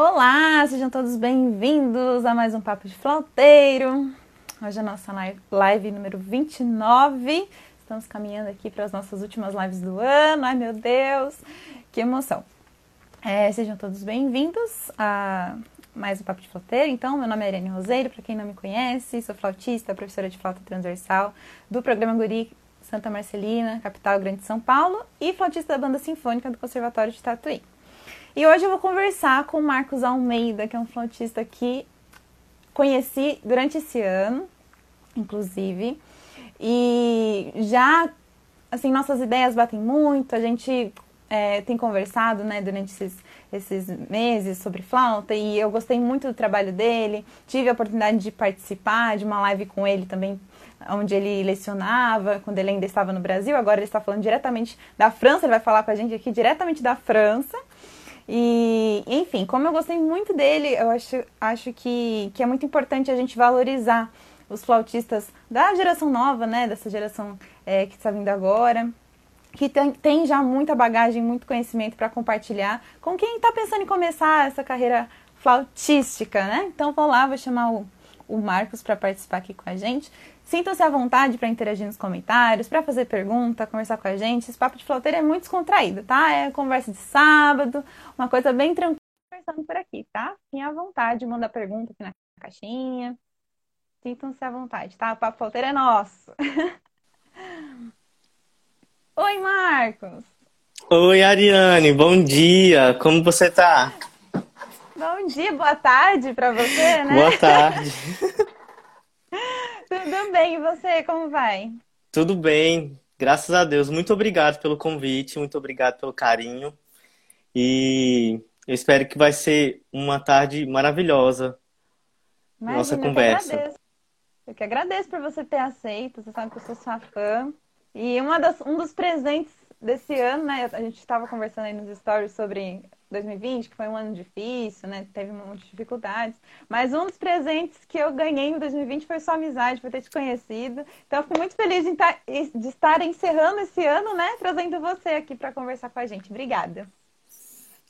Olá, sejam todos bem-vindos a mais um Papo de Flauteiro. Hoje é a nossa live número 29. Estamos caminhando aqui para as nossas últimas lives do ano. Ai, meu Deus, que emoção. É, sejam todos bem-vindos a mais um Papo de Flauteiro. Então, meu nome é Irene Roseiro, para quem não me conhece, sou flautista, professora de flauta transversal do programa Guri Santa Marcelina, capital Grande de São Paulo, e flautista da banda sinfônica do Conservatório de Tatuí. E hoje eu vou conversar com o Marcos Almeida, que é um flautista que conheci durante esse ano, inclusive. E já, assim, nossas ideias batem muito, a gente é, tem conversado, né, durante esses, esses meses sobre flauta e eu gostei muito do trabalho dele. Tive a oportunidade de participar de uma live com ele também, onde ele lecionava, quando ele ainda estava no Brasil. Agora ele está falando diretamente da França, ele vai falar com a gente aqui diretamente da França. E, enfim, como eu gostei muito dele, eu acho, acho que, que é muito importante a gente valorizar os flautistas da geração nova, né? Dessa geração é, que está vindo agora, que tem, tem já muita bagagem, muito conhecimento para compartilhar com quem está pensando em começar essa carreira flautística, né? Então vou lá, vou chamar o, o Marcos para participar aqui com a gente. Sintam-se à vontade para interagir nos comentários, para fazer pergunta, conversar com a gente. Esse papo de flauteiro é muito descontraído, tá? É conversa de sábado, uma coisa bem tranquila conversando por aqui, tá? Fiquem à vontade, manda pergunta aqui na caixinha. Sintam-se à vontade, tá? O papo flauteiro é nosso. Oi, Marcos. Oi, Ariane, bom dia. Como você tá? Bom dia, boa tarde para você, né? Boa tarde. Tudo bem, e você, como vai? Tudo bem, graças a Deus. Muito obrigado pelo convite, muito obrigado pelo carinho. E eu espero que vai ser uma tarde maravilhosa. Imagina, nossa conversa. Eu que, agradeço. eu que agradeço por você ter aceito. Você sabe que eu sou sua fã. E uma das, um dos presentes desse ano, né? A gente estava conversando aí nos stories sobre 2020, que foi um ano difícil, né? Teve muitas dificuldades. Mas um dos presentes que eu ganhei em 2020 foi sua amizade, por ter te conhecido. Então, eu fico muito feliz de, tá, de estar encerrando esse ano, né? Trazendo você aqui para conversar com a gente. Obrigada.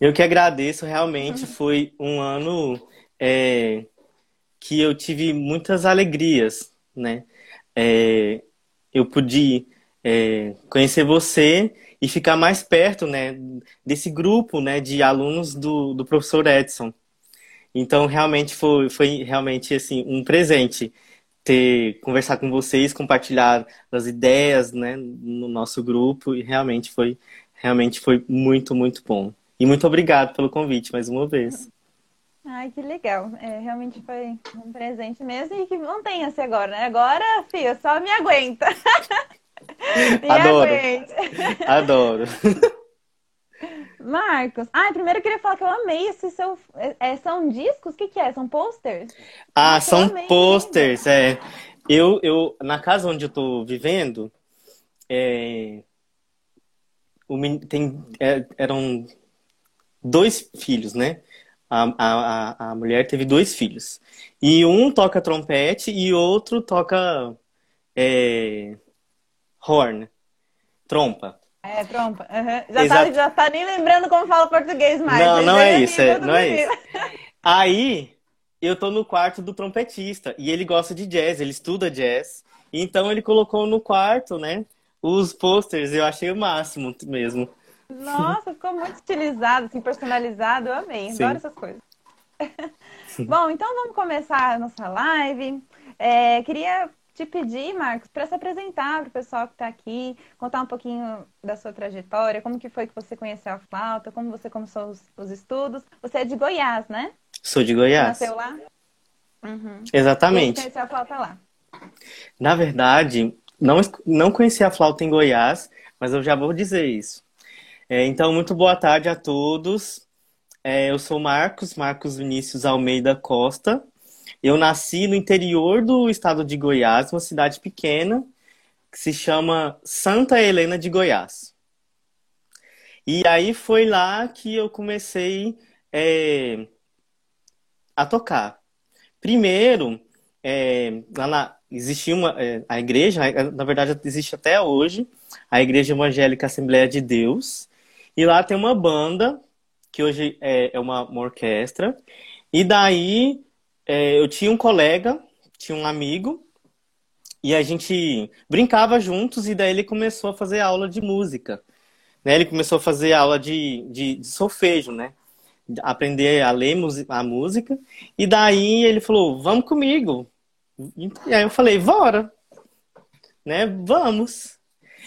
Eu que agradeço, realmente uhum. foi um ano é, que eu tive muitas alegrias, né? É, eu pude é, conhecer você e ficar mais perto, né, desse grupo, né, de alunos do, do professor Edson. Então, realmente foi, foi realmente assim um presente ter conversar com vocês, compartilhar as ideias, né, no nosso grupo e realmente foi realmente foi muito muito bom. E muito obrigado pelo convite mais uma vez. Ai, que legal. É, realmente foi um presente mesmo e que mantenha-se agora, né? Agora, filho, só me aguenta. Adoro. Adoro. Marcos, ah, primeiro eu queria falar que eu amei esse seu. É, são discos? O que, que é? São posters? Ah, ah são posters, é. Eu, eu, na casa onde eu tô vivendo, é, o, tem, é, eram dois filhos, né? A, a, a mulher teve dois filhos. E um toca trompete e outro toca é, horn. Trompa. É, trompa. Uhum. Já, tá, já tá nem lembrando como fala português mais. Não, não é isso, é, não é isso. Aí, eu tô no quarto do trompetista e ele gosta de jazz, ele estuda jazz. Então ele colocou no quarto, né, os posters, eu achei o máximo mesmo. Nossa, ficou muito estilizado, assim, personalizado, eu amei, Sim. adoro essas coisas. Bom, então vamos começar a nossa live. É, queria te pedir, Marcos, para se apresentar para o pessoal que está aqui, contar um pouquinho da sua trajetória, como que foi que você conheceu a flauta, como você começou os, os estudos. Você é de Goiás, né? Sou de Goiás. Você nasceu lá? Uhum. Exatamente. E conheceu a flauta lá? Na verdade, não, não conheci a flauta em Goiás, mas eu já vou dizer isso. É, então, muito boa tarde a todos. É, eu sou Marcos, Marcos Vinícius Almeida Costa. Eu nasci no interior do estado de Goiás, uma cidade pequena que se chama Santa Helena de Goiás. E aí foi lá que eu comecei é, a tocar. Primeiro, é, lá na, existia uma é, a igreja, na verdade existe até hoje, a Igreja Evangélica Assembleia de Deus, e lá tem uma banda que hoje é, é uma, uma, orquestra. E daí é, eu tinha um colega, tinha um amigo, e a gente brincava juntos, e daí ele começou a fazer aula de música. Né? Ele começou a fazer aula de, de, de solfejo, né? Aprender a ler a música. E daí ele falou, vamos comigo. E aí eu falei, bora. Né? Vamos.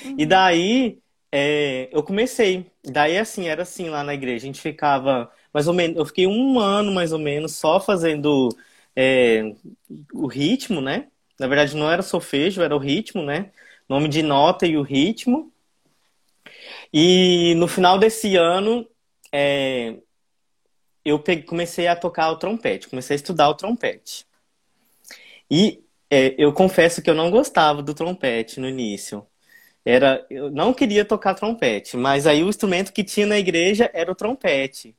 Uhum. E daí é, eu comecei. Daí, assim, era assim lá na igreja. A gente ficava mais ou menos. Eu fiquei um ano mais ou menos só fazendo é, o ritmo, né? Na verdade, não era solfejo, era o ritmo, né? Nome de nota e o ritmo. E no final desse ano, é, eu peguei, comecei a tocar o trompete, comecei a estudar o trompete. E é, eu confesso que eu não gostava do trompete no início era eu não queria tocar trompete, mas aí o instrumento que tinha na igreja era o trompete.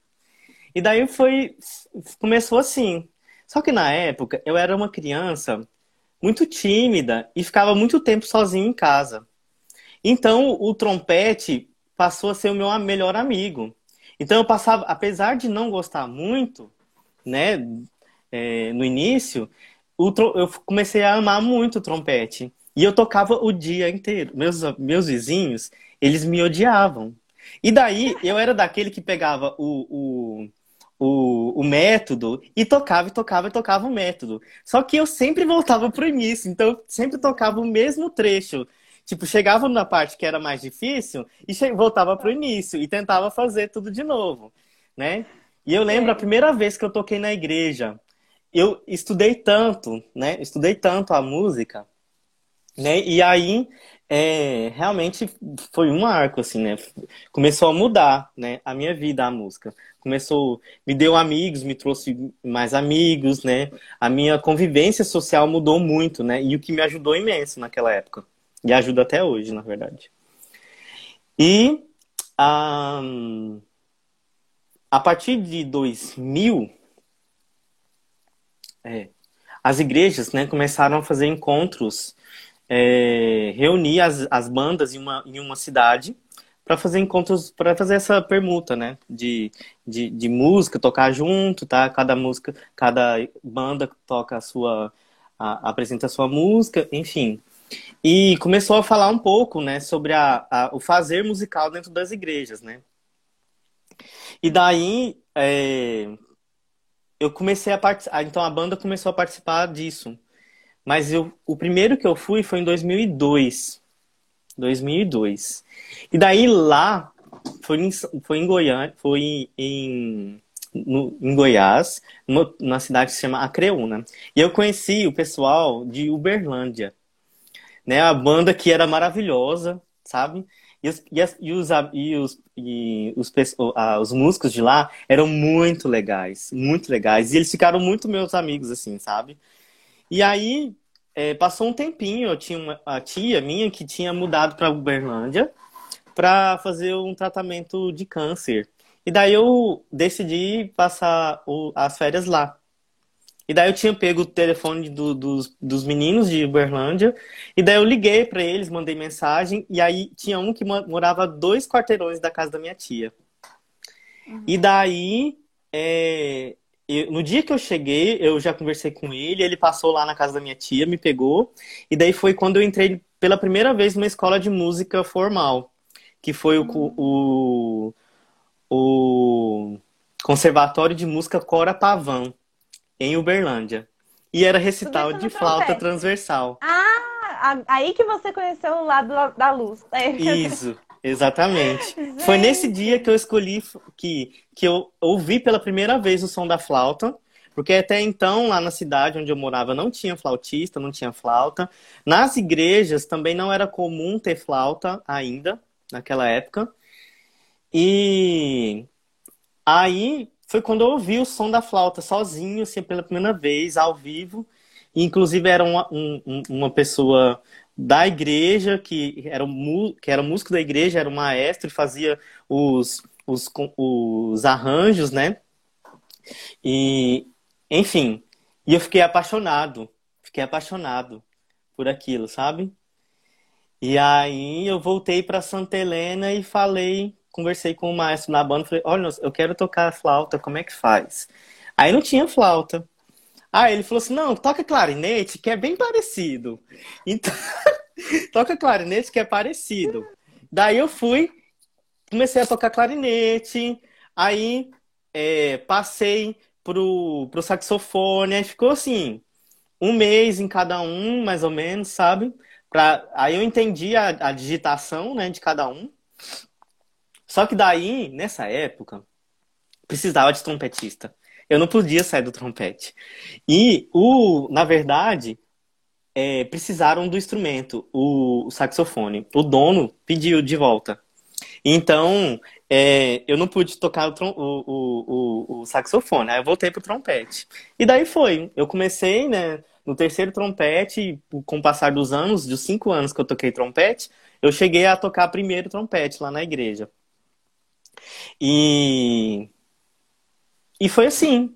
E daí foi começou assim. Só que na época eu era uma criança muito tímida e ficava muito tempo sozinho em casa. Então o trompete passou a ser o meu melhor amigo. Então eu passava, apesar de não gostar muito, né, é, no início, eu comecei a amar muito o trompete. E eu tocava o dia inteiro. Meus, meus vizinhos, eles me odiavam. E daí eu era daquele que pegava o, o, o, o, método e tocava, e tocava, e tocava o método. Só que eu sempre voltava pro início, então eu sempre tocava o mesmo trecho. Tipo, chegava na parte que era mais difícil e voltava pro início e tentava fazer tudo de novo, né? E eu lembro a primeira vez que eu toquei na igreja, eu estudei tanto, né? Estudei tanto a música né? E aí, é, realmente foi um marco, assim, né? Começou a mudar, né? A minha vida, a música. Começou, me deu amigos, me trouxe mais amigos, né? A minha convivência social mudou muito, né? E o que me ajudou imenso naquela época. E ajuda até hoje, na verdade. E um, a partir de 2000, é, as igrejas né, começaram a fazer encontros é, reunir as, as bandas em uma, em uma cidade para fazer encontros, para fazer essa permuta, né? De, de, de, música, tocar junto, tá? Cada música, cada banda toca a sua, a, apresenta a sua música, enfim. E começou a falar um pouco, né, sobre a, a o fazer musical dentro das igrejas, né? E daí, é, eu comecei a participar, então a banda começou a participar disso. Mas eu, o primeiro que eu fui foi em 2002. 2002. E daí lá, foi em, foi em Goiânia, foi em, no, em Goiás, no, na cidade que se chama Acreúna. E eu conheci o pessoal de Uberlândia. Né, a banda que era maravilhosa, sabe? E os, e, as, e os, e os, e os, os músicos de lá eram muito legais, muito legais. E eles ficaram muito meus amigos, assim, sabe? E aí, é, passou um tempinho, eu tinha uma a tia minha que tinha mudado para Uberlândia para fazer um tratamento de câncer. E daí eu decidi passar o, as férias lá. E daí eu tinha pego o telefone do, dos, dos meninos de Uberlândia. E daí eu liguei para eles, mandei mensagem. E aí tinha um que morava dois quarteirões da casa da minha tia. Uhum. E daí é, eu, no dia que eu cheguei, eu já conversei com ele, ele passou lá na casa da minha tia, me pegou, e daí foi quando eu entrei pela primeira vez numa escola de música formal, que foi o, o, o Conservatório de Música Cora Pavão, em Uberlândia. E era recital de flauta transversal. Ah, aí que você conheceu o lado da luz. Isso. Exatamente. Foi nesse dia que eu escolhi que, que eu ouvi pela primeira vez o som da flauta. Porque até então, lá na cidade onde eu morava, não tinha flautista, não tinha flauta. Nas igrejas também não era comum ter flauta ainda, naquela época. E aí foi quando eu ouvi o som da flauta sozinho, assim, pela primeira vez, ao vivo. E, inclusive era uma, um, uma pessoa da igreja, que era, que era músico da igreja, era um maestro e fazia os, os, os arranjos, né? E, enfim, e eu fiquei apaixonado, fiquei apaixonado por aquilo, sabe? E aí eu voltei para Santa Helena e falei conversei com o maestro na banda, falei, olha, eu quero tocar flauta, como é que faz? Aí não tinha flauta. Aí ele falou assim, não, toca clarinete, que é bem parecido. Então, toca clarinete, que é parecido. Daí eu fui, comecei a tocar clarinete, aí é, passei pro, pro saxofone, aí ficou assim, um mês em cada um, mais ou menos, sabe? Pra, aí eu entendi a, a digitação, né, de cada um. Só que daí, nessa época, precisava de trompetista. Eu não podia sair do trompete. E o, na verdade, é, precisaram do instrumento, o, o, saxofone. O dono pediu de volta. Então, é, eu não pude tocar o, o, o, saxofone. Aí eu voltei pro trompete. E daí foi. Eu comecei, né? No terceiro trompete, com o passar dos anos, dos cinco anos que eu toquei trompete, eu cheguei a tocar primeiro trompete lá na igreja. E, e foi assim.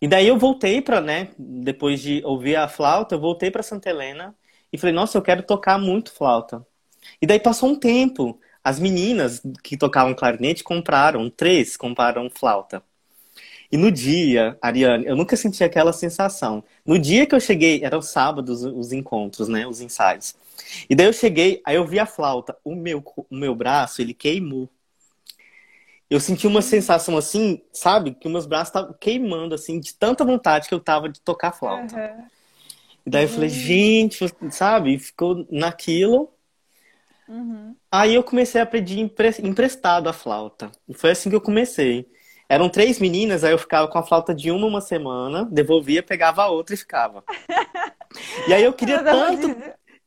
E daí eu voltei para, né, depois de ouvir a flauta, eu voltei para Santa Helena e falei, nossa, eu quero tocar muito flauta. E daí passou um tempo. As meninas que tocavam clarinete compraram, três compraram flauta. E no dia, Ariane, eu nunca senti aquela sensação. No dia que eu cheguei, eram sábados os encontros, né? Os ensaios. E daí eu cheguei, aí eu vi a flauta. O meu, o meu braço, ele queimou. Eu senti uma sensação assim, sabe? Que meus braços estavam queimando, assim, de tanta vontade que eu tava de tocar flauta. Uhum. E daí eu falei, uhum. gente, sabe? Ficou naquilo. Uhum. Aí eu comecei a pedir emprestado a flauta. E foi assim que eu comecei. Eram três meninas, aí eu ficava com a flauta de uma uma semana, devolvia, pegava a outra e ficava. e aí eu queria tanto,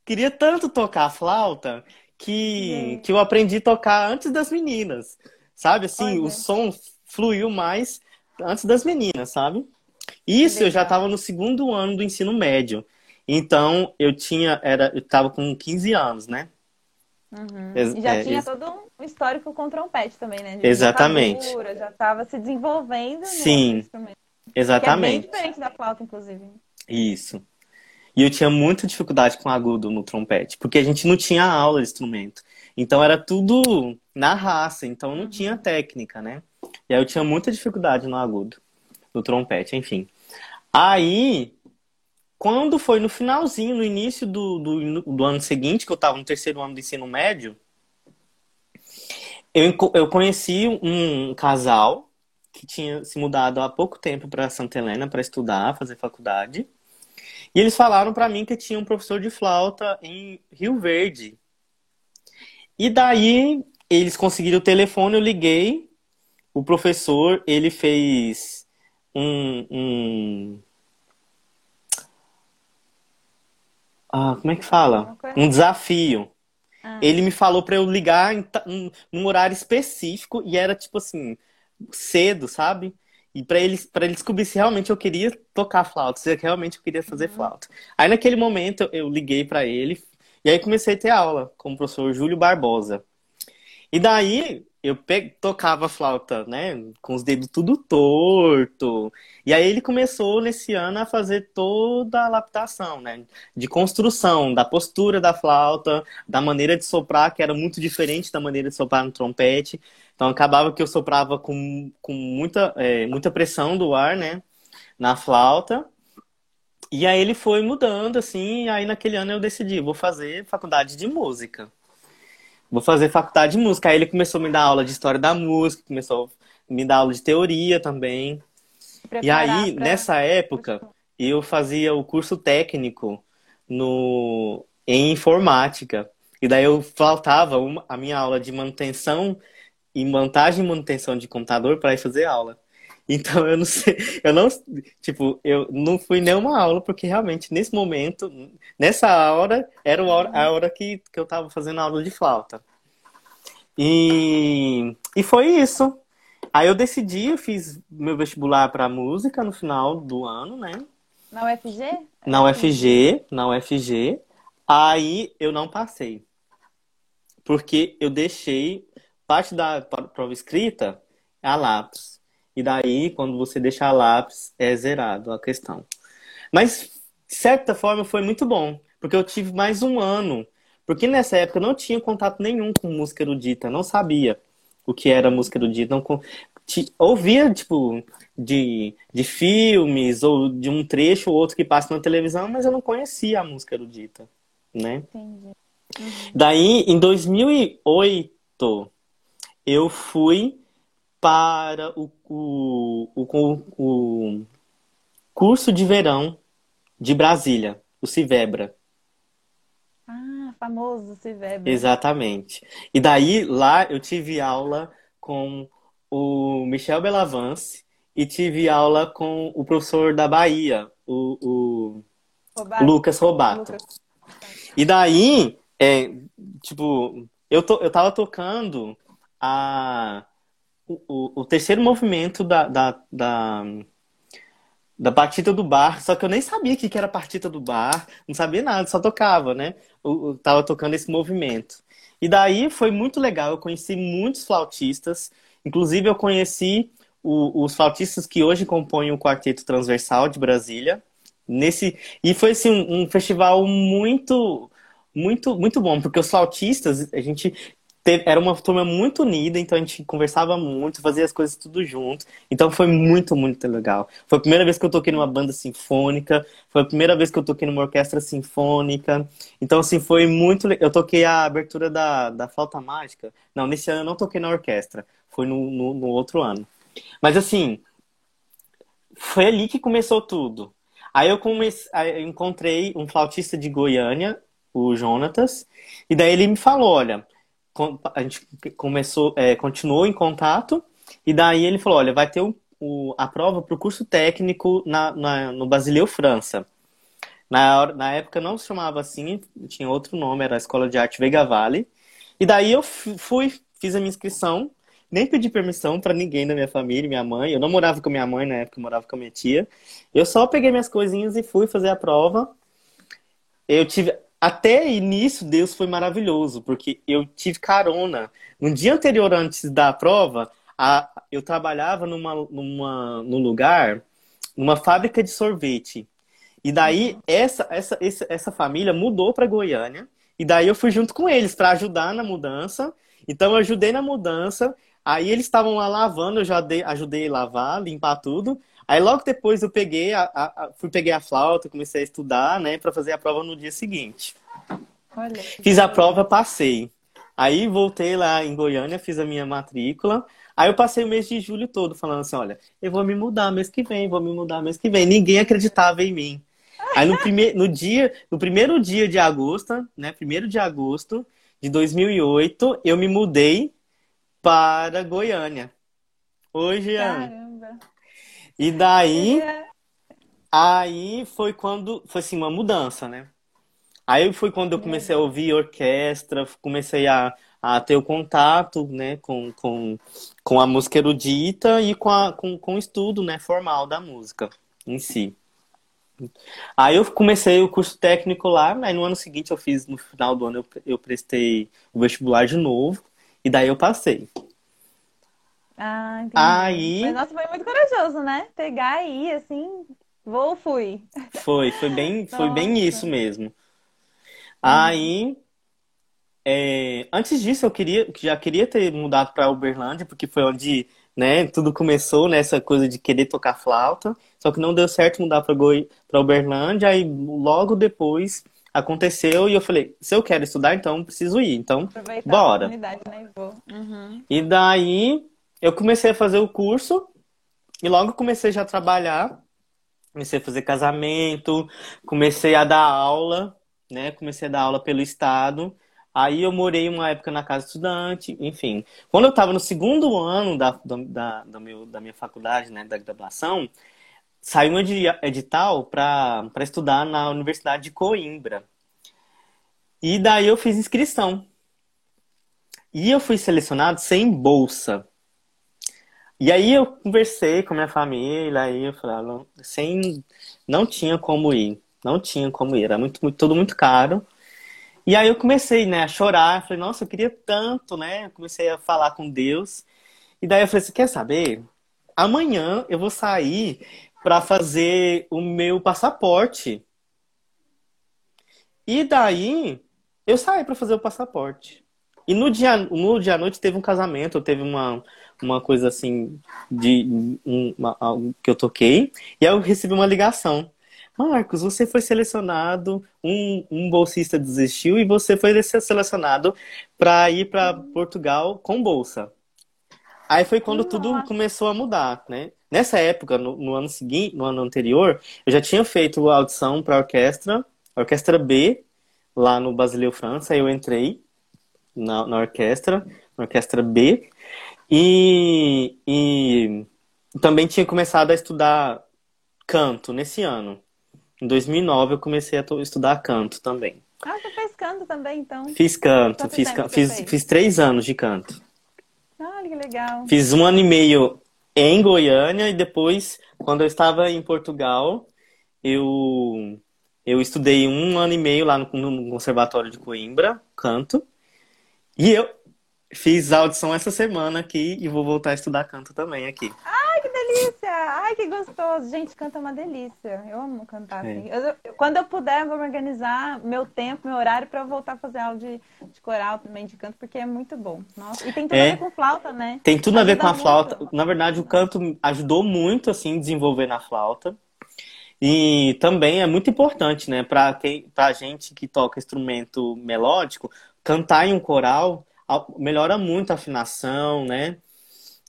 queria tanto tocar a flauta que, que eu aprendi a tocar antes das meninas. Sabe assim, Olha. o som fluiu mais antes das meninas, sabe? Isso eu já estava no segundo ano do ensino médio. Então eu tinha, era, eu tava com 15 anos, né? Uhum. E já é, tinha todo um histórico com trompete também, né? De Exatamente. Já estava se desenvolvendo. Sim. Exatamente. Que é bem diferente da flauta, inclusive. Isso. E eu tinha muita dificuldade com agudo no trompete, porque a gente não tinha aula de instrumento. Então era tudo na raça, então não uhum. tinha técnica, né? E aí eu tinha muita dificuldade no agudo, no trompete, enfim. Aí quando foi no finalzinho, no início do, do, do ano seguinte, que eu estava no terceiro ano do ensino médio, eu, eu conheci um casal que tinha se mudado há pouco tempo para Santa Helena para estudar, fazer faculdade. E eles falaram para mim que tinha um professor de flauta em Rio Verde. E daí eles conseguiram o telefone, eu liguei. O professor, ele fez um, um Ah, como é que fala? Um desafio. Ah. Ele me falou para eu ligar em, em, num horário específico e era tipo assim, cedo, sabe? E para ele, pra ele descobrir se realmente eu queria tocar flauta, se realmente eu queria fazer uhum. flauta. Aí naquele momento eu liguei para ele e aí comecei a ter aula com o professor Júlio Barbosa. E daí eu pe... tocava flauta, né, com os dedos tudo torto. E aí ele começou nesse ano a fazer toda a adaptação, né, de construção da postura da flauta, da maneira de soprar, que era muito diferente da maneira de soprar no trompete. Então acabava que eu soprava com, com muita, é, muita pressão do ar, né, na flauta. E aí ele foi mudando, assim, e aí naquele ano eu decidi, vou fazer faculdade de música vou fazer faculdade de música. Aí ele começou a me dar aula de história da música, começou a me dar aula de teoria também. e aí, pra... nessa época, eu fazia o curso técnico no em informática. E daí eu faltava uma, a minha aula de manutenção e montagem e manutenção de computador para ir fazer aula. Então eu não sei, eu não, tipo, eu não fui nenhuma aula porque realmente nesse momento, nessa hora, era a hora, a hora que, que eu tava fazendo aula de flauta. E, e foi isso. Aí eu decidi, eu fiz meu vestibular para música no final do ano, né? Na UFG? Na UFG, na UFG. Aí eu não passei. Porque eu deixei parte da prova escrita a lápis. E daí, quando você deixar lápis, é zerado a questão. Mas, de certa forma, foi muito bom. Porque eu tive mais um ano. Porque nessa época eu não tinha contato nenhum com música erudita, não sabia o que era música erudita. Não, ouvia, tipo, de, de filmes ou de um trecho ou outro que passa na televisão, mas eu não conhecia a música erudita, né? Entendi. Uhum. Daí, em 2008, eu fui para o, o, o, o curso de verão de Brasília, o Civebra. Ah, famoso Civebra. Exatamente. E daí, lá, eu tive aula com o Michel Belavance e tive aula com o professor da Bahia, o, o Robato. Lucas Robato. Lucas. E daí, é, tipo, eu, to, eu tava tocando a, o, o terceiro movimento da, da, da, da partida do bar, só que eu nem sabia o que, que era partida do bar, não sabia nada, só tocava, né? Eu, eu tava tocando esse movimento. E daí foi muito legal, eu conheci muitos flautistas, inclusive eu conheci o, os flautistas que hoje compõem o Quarteto Transversal de Brasília. Nesse, e foi assim, um, um festival muito muito, muito bom, porque os flautistas, a gente era uma turma muito unida, então a gente conversava muito, fazia as coisas tudo junto. Então foi muito, muito legal. Foi a primeira vez que eu toquei numa banda sinfônica, foi a primeira vez que eu toquei numa orquestra sinfônica. Então, assim, foi muito. Eu toquei a abertura da, da Flauta Mágica. Não, nesse ano eu não toquei na orquestra, foi no, no, no outro ano. Mas, assim, foi ali que começou tudo. Aí eu, comecei, eu encontrei um flautista de Goiânia, o Jonatas, e daí ele me falou, olha, a gente começou, é, continuou em contato, e daí ele falou, olha, vai ter o, o, a prova para o curso técnico na, na, no Basileu França. Na, na época não se chamava assim, tinha outro nome, era a Escola de Arte Veiga Vale. E daí eu fui, fiz a minha inscrição, nem pedi permissão para ninguém da minha família, minha mãe. Eu não morava com minha mãe na época, eu morava com a minha tia. Eu só peguei minhas coisinhas e fui fazer a prova. Eu tive até início, Deus foi maravilhoso, porque eu tive carona. No dia anterior, antes da prova, a, eu trabalhava numa, numa, num lugar, numa fábrica de sorvete. E daí, essa, essa, essa, essa família mudou para Goiânia. E daí eu fui junto com eles para ajudar na mudança. Então eu ajudei na mudança. Aí eles estavam lá lavando, eu já dei, ajudei a lavar, limpar tudo. Aí logo depois eu peguei a, a, fui peguei a flauta, comecei a estudar, né, para fazer a prova no dia seguinte. Olha, fiz a prova, passei. Aí voltei lá em Goiânia, fiz a minha matrícula. Aí eu passei o mês de julho todo falando assim, olha, eu vou me mudar mês que vem, vou me mudar mês que vem. Ninguém acreditava em mim. Aí no, prime no dia, no primeiro dia de agosto, né, primeiro de agosto de 2008, eu me mudei para Goiânia. Hoje, Caramba. E daí, é. aí foi quando, foi assim, uma mudança, né? Aí foi quando eu comecei a ouvir orquestra, comecei a, a ter o contato, né, com, com, com a música erudita e com, a, com, com o estudo, né, formal da música em si. Aí eu comecei o curso técnico lá, aí no ano seguinte eu fiz, no final do ano eu, eu prestei o vestibular de novo, e daí eu passei. Ah, entendi. Aí... Mas nossa, foi muito corajoso, né? Pegar aí, assim, vou, fui. Foi, foi bem, foi bem isso mesmo. Aí, é, antes disso, eu queria, já queria ter mudado para Uberlândia, porque foi onde, né, tudo começou nessa coisa de querer tocar flauta. Só que não deu certo mudar para Goi... Uberlândia, aí logo depois aconteceu e eu falei, se eu quero estudar, então preciso ir. Então, Aproveitar bora. né? Uhum. E daí eu comecei a fazer o curso e logo comecei já a trabalhar. Comecei a fazer casamento, comecei a dar aula, né? Comecei a dar aula pelo estado. Aí eu morei uma época na casa estudante, enfim. Quando eu estava no segundo ano da, da, da, meu, da minha faculdade, né, da graduação, saiu um edital para estudar na Universidade de Coimbra. E daí eu fiz inscrição. E eu fui selecionado sem bolsa. E aí eu conversei com minha família, aí eu falei, sem, não tinha como ir, não tinha como ir, era muito, muito, tudo muito caro. E aí eu comecei, né, a chorar, falei, nossa, eu queria tanto, né? Eu comecei a falar com Deus. E daí eu falei, você quer saber? Amanhã eu vou sair para fazer o meu passaporte. E daí eu saí para fazer o passaporte. E no dia, no dia à noite teve um casamento, teve uma, uma coisa assim de uma, algo que eu toquei. E aí eu recebi uma ligação. Marcos, você foi selecionado, um, um bolsista desistiu e você foi selecionado para ir para Portugal com bolsa. Aí foi quando Nossa. tudo começou a mudar, né? Nessa época, no, no, ano seguinte, no ano anterior, eu já tinha feito a audição para a orquestra, orquestra B, lá no Basileu, França. Aí eu entrei na, na orquestra, na orquestra B, e, e também tinha começado a estudar canto nesse ano. Em 2009 eu comecei a estudar canto também. Ah, você fez canto também, então? Fiz canto, fiz, fiz, fiz três anos de canto. Ah, que legal. Fiz um ano e meio em Goiânia e depois, quando eu estava em Portugal, eu, eu estudei um ano e meio lá no, no Conservatório de Coimbra, canto. E eu fiz audição essa semana aqui e vou voltar a estudar canto também aqui. Ai, que delícia! Ai, que gostoso! Gente, canto é uma delícia. Eu amo cantar é. assim. Eu, eu, quando eu puder, eu vou organizar meu tempo, meu horário para voltar a fazer aula de, de, coral também, de canto, porque é muito bom. Nossa, e tem tudo é. a ver com flauta, né? Tem tudo Ajuda a ver com a muito. flauta. Na verdade, o canto ajudou muito, assim, desenvolver na flauta. E também é muito importante, né, para quem, pra gente que toca instrumento melódico, cantar em um coral melhora muito a afinação, né?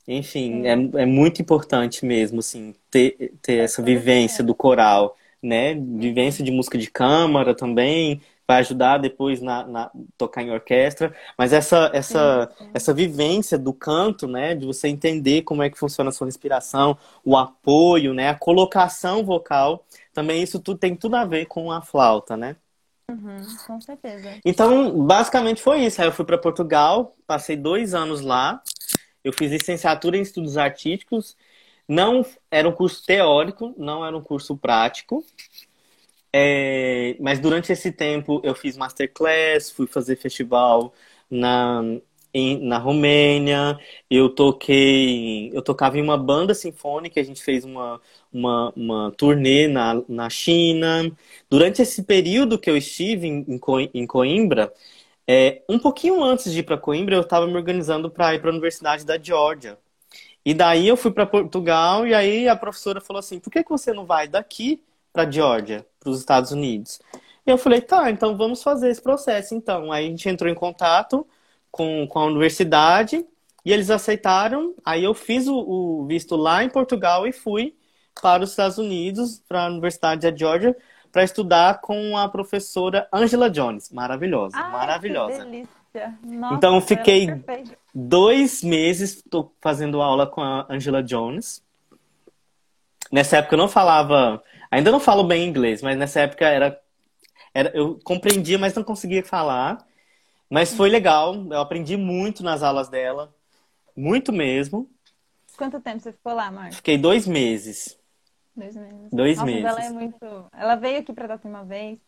Enfim, é, é muito importante mesmo, assim, ter, ter essa vivência do coral, né? Vivência de música de câmara também, vai ajudar depois na, na tocar em orquestra, mas essa essa sim, sim. essa vivência do canto, né, de você entender como é que funciona a sua respiração, o apoio, né, a colocação vocal, também isso tudo tem tudo a ver com a flauta, né? Uhum, com certeza. Então, basicamente foi isso. Aí eu fui para Portugal, passei dois anos lá. Eu fiz licenciatura em estudos artísticos. Não era um curso teórico, não era um curso prático. É, mas durante esse tempo eu fiz masterclass, fui fazer festival na, em, na Romênia, eu toquei, eu tocava em uma banda sinfônica, a gente fez uma, uma, uma turnê na, na China. Durante esse período que eu estive em, em Coimbra, é, um pouquinho antes de ir para Coimbra, eu estava me organizando para ir para a Universidade da Georgia. E daí eu fui para Portugal e aí a professora falou assim: por que, que você não vai daqui para Georgia, para os Estados Unidos? E eu falei: tá, então vamos fazer esse processo. Então, aí a gente entrou em contato com, com a universidade e eles aceitaram. Aí eu fiz o, o visto lá em Portugal e fui para os Estados Unidos, para a Universidade de Georgia, para estudar com a professora Angela Jones. Maravilhosa, Ai, maravilhosa. Que delícia. Nossa, então fiquei dois meses tô fazendo aula com a Angela Jones. Nessa época eu não falava, ainda não falo bem inglês, mas nessa época era, era eu compreendia, mas não conseguia falar. Mas foi legal, eu aprendi muito nas aulas dela, muito mesmo. Quanto tempo você ficou lá, Marcos? Fiquei dois meses. Dois meses. Dois Nossa, meses. Ela é muito. Ela veio aqui para dar uma vez.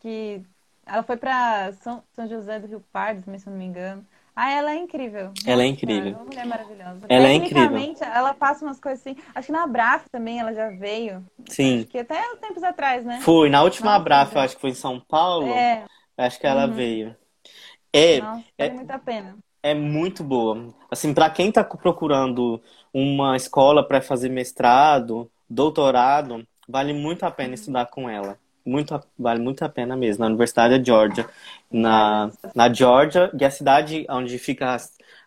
que ela foi para São, São José do Rio Pardo, se não me engano. Ah, ela é incrível. Ela é incrível. É uma mulher maravilhosa. Ela é incrível. ela passa umas coisas assim. Acho que na Abraf também ela já veio. Sim. Acho que até tempos atrás, né? Foi, na última Abraf, eu acho que foi em São Paulo. É. Acho que ela uhum. veio. É, Nossa, é, vale muito a pena. É muito boa. Assim, para quem está procurando uma escola para fazer mestrado, doutorado, vale muito a pena uhum. estudar com ela. Muito, vale muito a pena mesmo. Na Universidade de Georgia. Na, na Georgia, e a cidade onde fica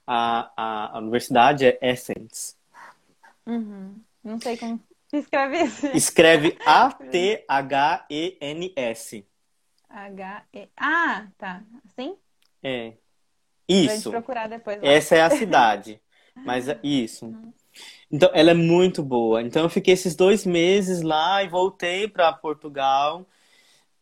a, a, a universidade é Essence. Uhum. Não sei como escreve isso. Escreve A-T-H-E-N-S. H-E... Ah, tá. Assim? É. Isso. procurar depois. Lá. Essa é a cidade. Mas é isso. Então, ela é muito boa. Então, eu fiquei esses dois meses lá e voltei para Portugal.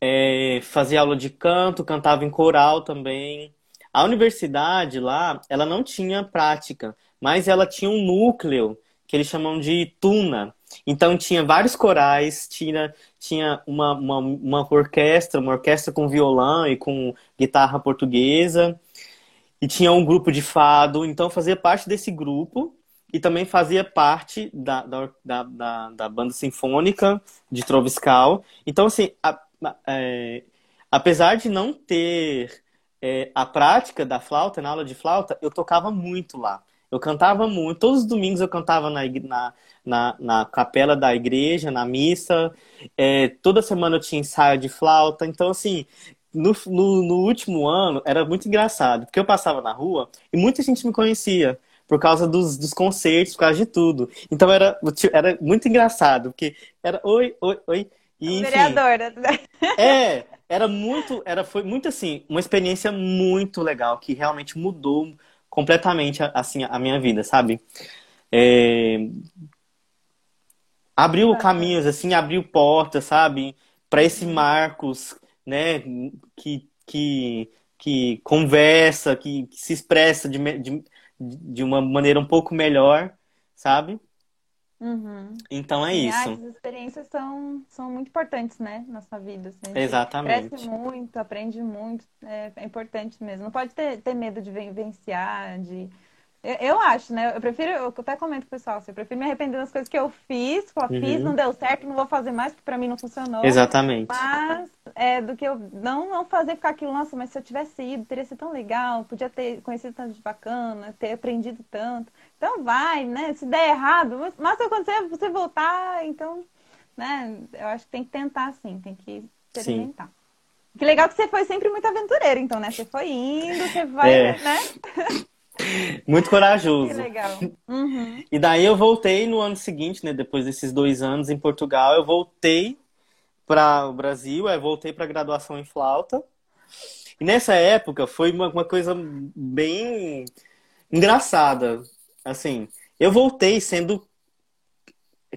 É, fazia aula de canto, cantava em coral também. A universidade lá, ela não tinha prática, mas ela tinha um núcleo que eles chamam de tuna. Então tinha vários corais, tinha, tinha uma, uma, uma orquestra, uma orquestra com violão e com guitarra portuguesa, e tinha um grupo de fado, então fazia parte desse grupo e também fazia parte da, da, da, da banda sinfônica de Troviscal. Então, assim, a, é, apesar de não ter é, a prática da flauta, na aula de flauta, eu tocava muito lá. Eu cantava muito. Todos os domingos eu cantava na, na, na, na capela da igreja, na missa. É, toda semana eu tinha ensaio de flauta. Então, assim, no, no, no, último ano era muito engraçado, porque eu passava na rua e muita gente me conhecia por causa dos, dos concertos, por causa de tudo. Então era, era muito engraçado, porque era oi, oi, oi. E, enfim, Vereadora. É, era muito, era, foi muito assim, uma experiência muito legal, que realmente mudou completamente assim, a minha vida, sabe? É... Abriu caminhos, assim, abriu portas, sabe? Para esse Marcos, né? Que, que, que conversa, que, que se expressa de, de, de uma maneira um pouco melhor, sabe? Uhum. Então é Sim, isso. As experiências são, são muito importantes, né, na sua vida. Assim, Exatamente. Cresce muito, aprende muito, é, é, importante mesmo. Não pode ter, ter medo de vivenciar, de eu, eu, acho, né? Eu prefiro, eu até comento pessoal, assim, eu prefiro me arrepender das coisas que eu fiz, falar, uhum. fiz, não deu certo, não vou fazer mais, porque pra mim não funcionou. Exatamente. Mas é do que eu não, não fazer ficar aquilo, nossa, mas se eu tivesse ido, teria sido tão legal, podia ter conhecido tanto de bacana, ter aprendido tanto. Então vai, né? Se der errado, mas se acontecer, você voltar, então, né? Eu acho que tem que tentar, sim, tem que experimentar. Sim. Que legal que você foi sempre muito aventureiro, então, né? Você foi indo, você vai, é. né? Muito corajoso. Que legal. Uhum. E daí eu voltei no ano seguinte, né? Depois desses dois anos em Portugal, eu voltei para o Brasil, aí voltei para graduação em flauta. E nessa época foi uma, uma coisa bem engraçada. Assim, eu voltei sendo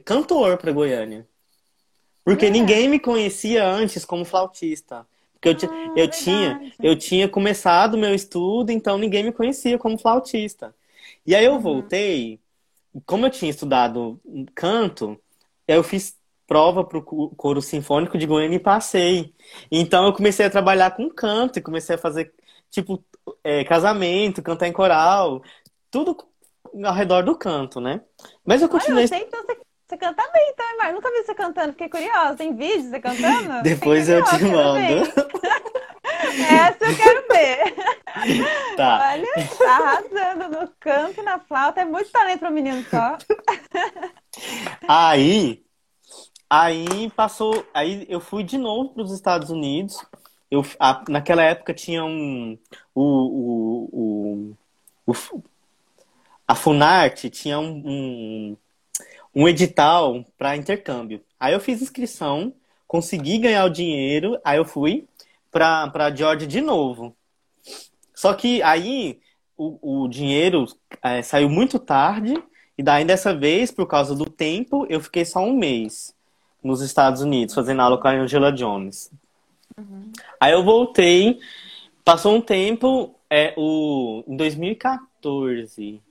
cantor para Goiânia. Porque é. ninguém me conhecia antes como flautista. Porque eu, ah, eu tinha, eu tinha começado meu estudo, então ninguém me conhecia como flautista. E aí eu uhum. voltei, como eu tinha estudado canto, eu fiz prova para o coro sinfônico de Goiânia e passei. Então eu comecei a trabalhar com canto e comecei a fazer tipo é, casamento, cantar em coral, tudo ao redor do canto, né? Mas eu continuei. Ah, eu sei, então você você canta bem, então, Mar. Nunca vi você cantando, fiquei curiosa. Tem vídeo você cantando? Depois eu te mando. Essa eu quero ver. Tá. Olha, tá arrasando no canto e na flauta. É muito talento para um menino só. Aí, aí passou. Aí eu fui de novo para os Estados Unidos. Eu, a, naquela época tinha um. O, o, o, o a Funarte tinha um, um um edital para intercâmbio. Aí eu fiz inscrição, consegui ganhar o dinheiro, aí eu fui para Georgia de novo. Só que aí o, o dinheiro é, saiu muito tarde, e daí dessa vez, por causa do tempo, eu fiquei só um mês nos Estados Unidos, fazendo aula com a Angela Jones. Uhum. Aí eu voltei, passou um tempo, é, o, em 2014,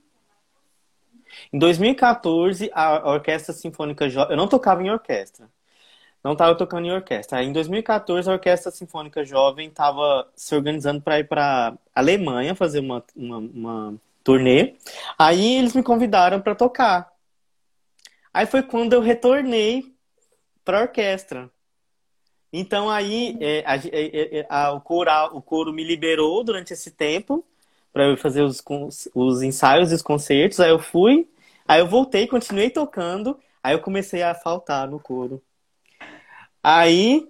em 2014, a Orquestra Sinfônica Jovem. Eu não tocava em orquestra. Não estava tocando em orquestra. Em 2014, a Orquestra Sinfônica Jovem estava se organizando para ir para Alemanha fazer uma, uma, uma turnê. Aí eles me convidaram para tocar. Aí foi quando eu retornei para a orquestra. Então aí é, a, é, é, a, o, coral, o coro me liberou durante esse tempo para eu fazer os, os ensaios e os concertos. Aí eu fui, aí eu voltei, continuei tocando, aí eu comecei a faltar no coro. Aí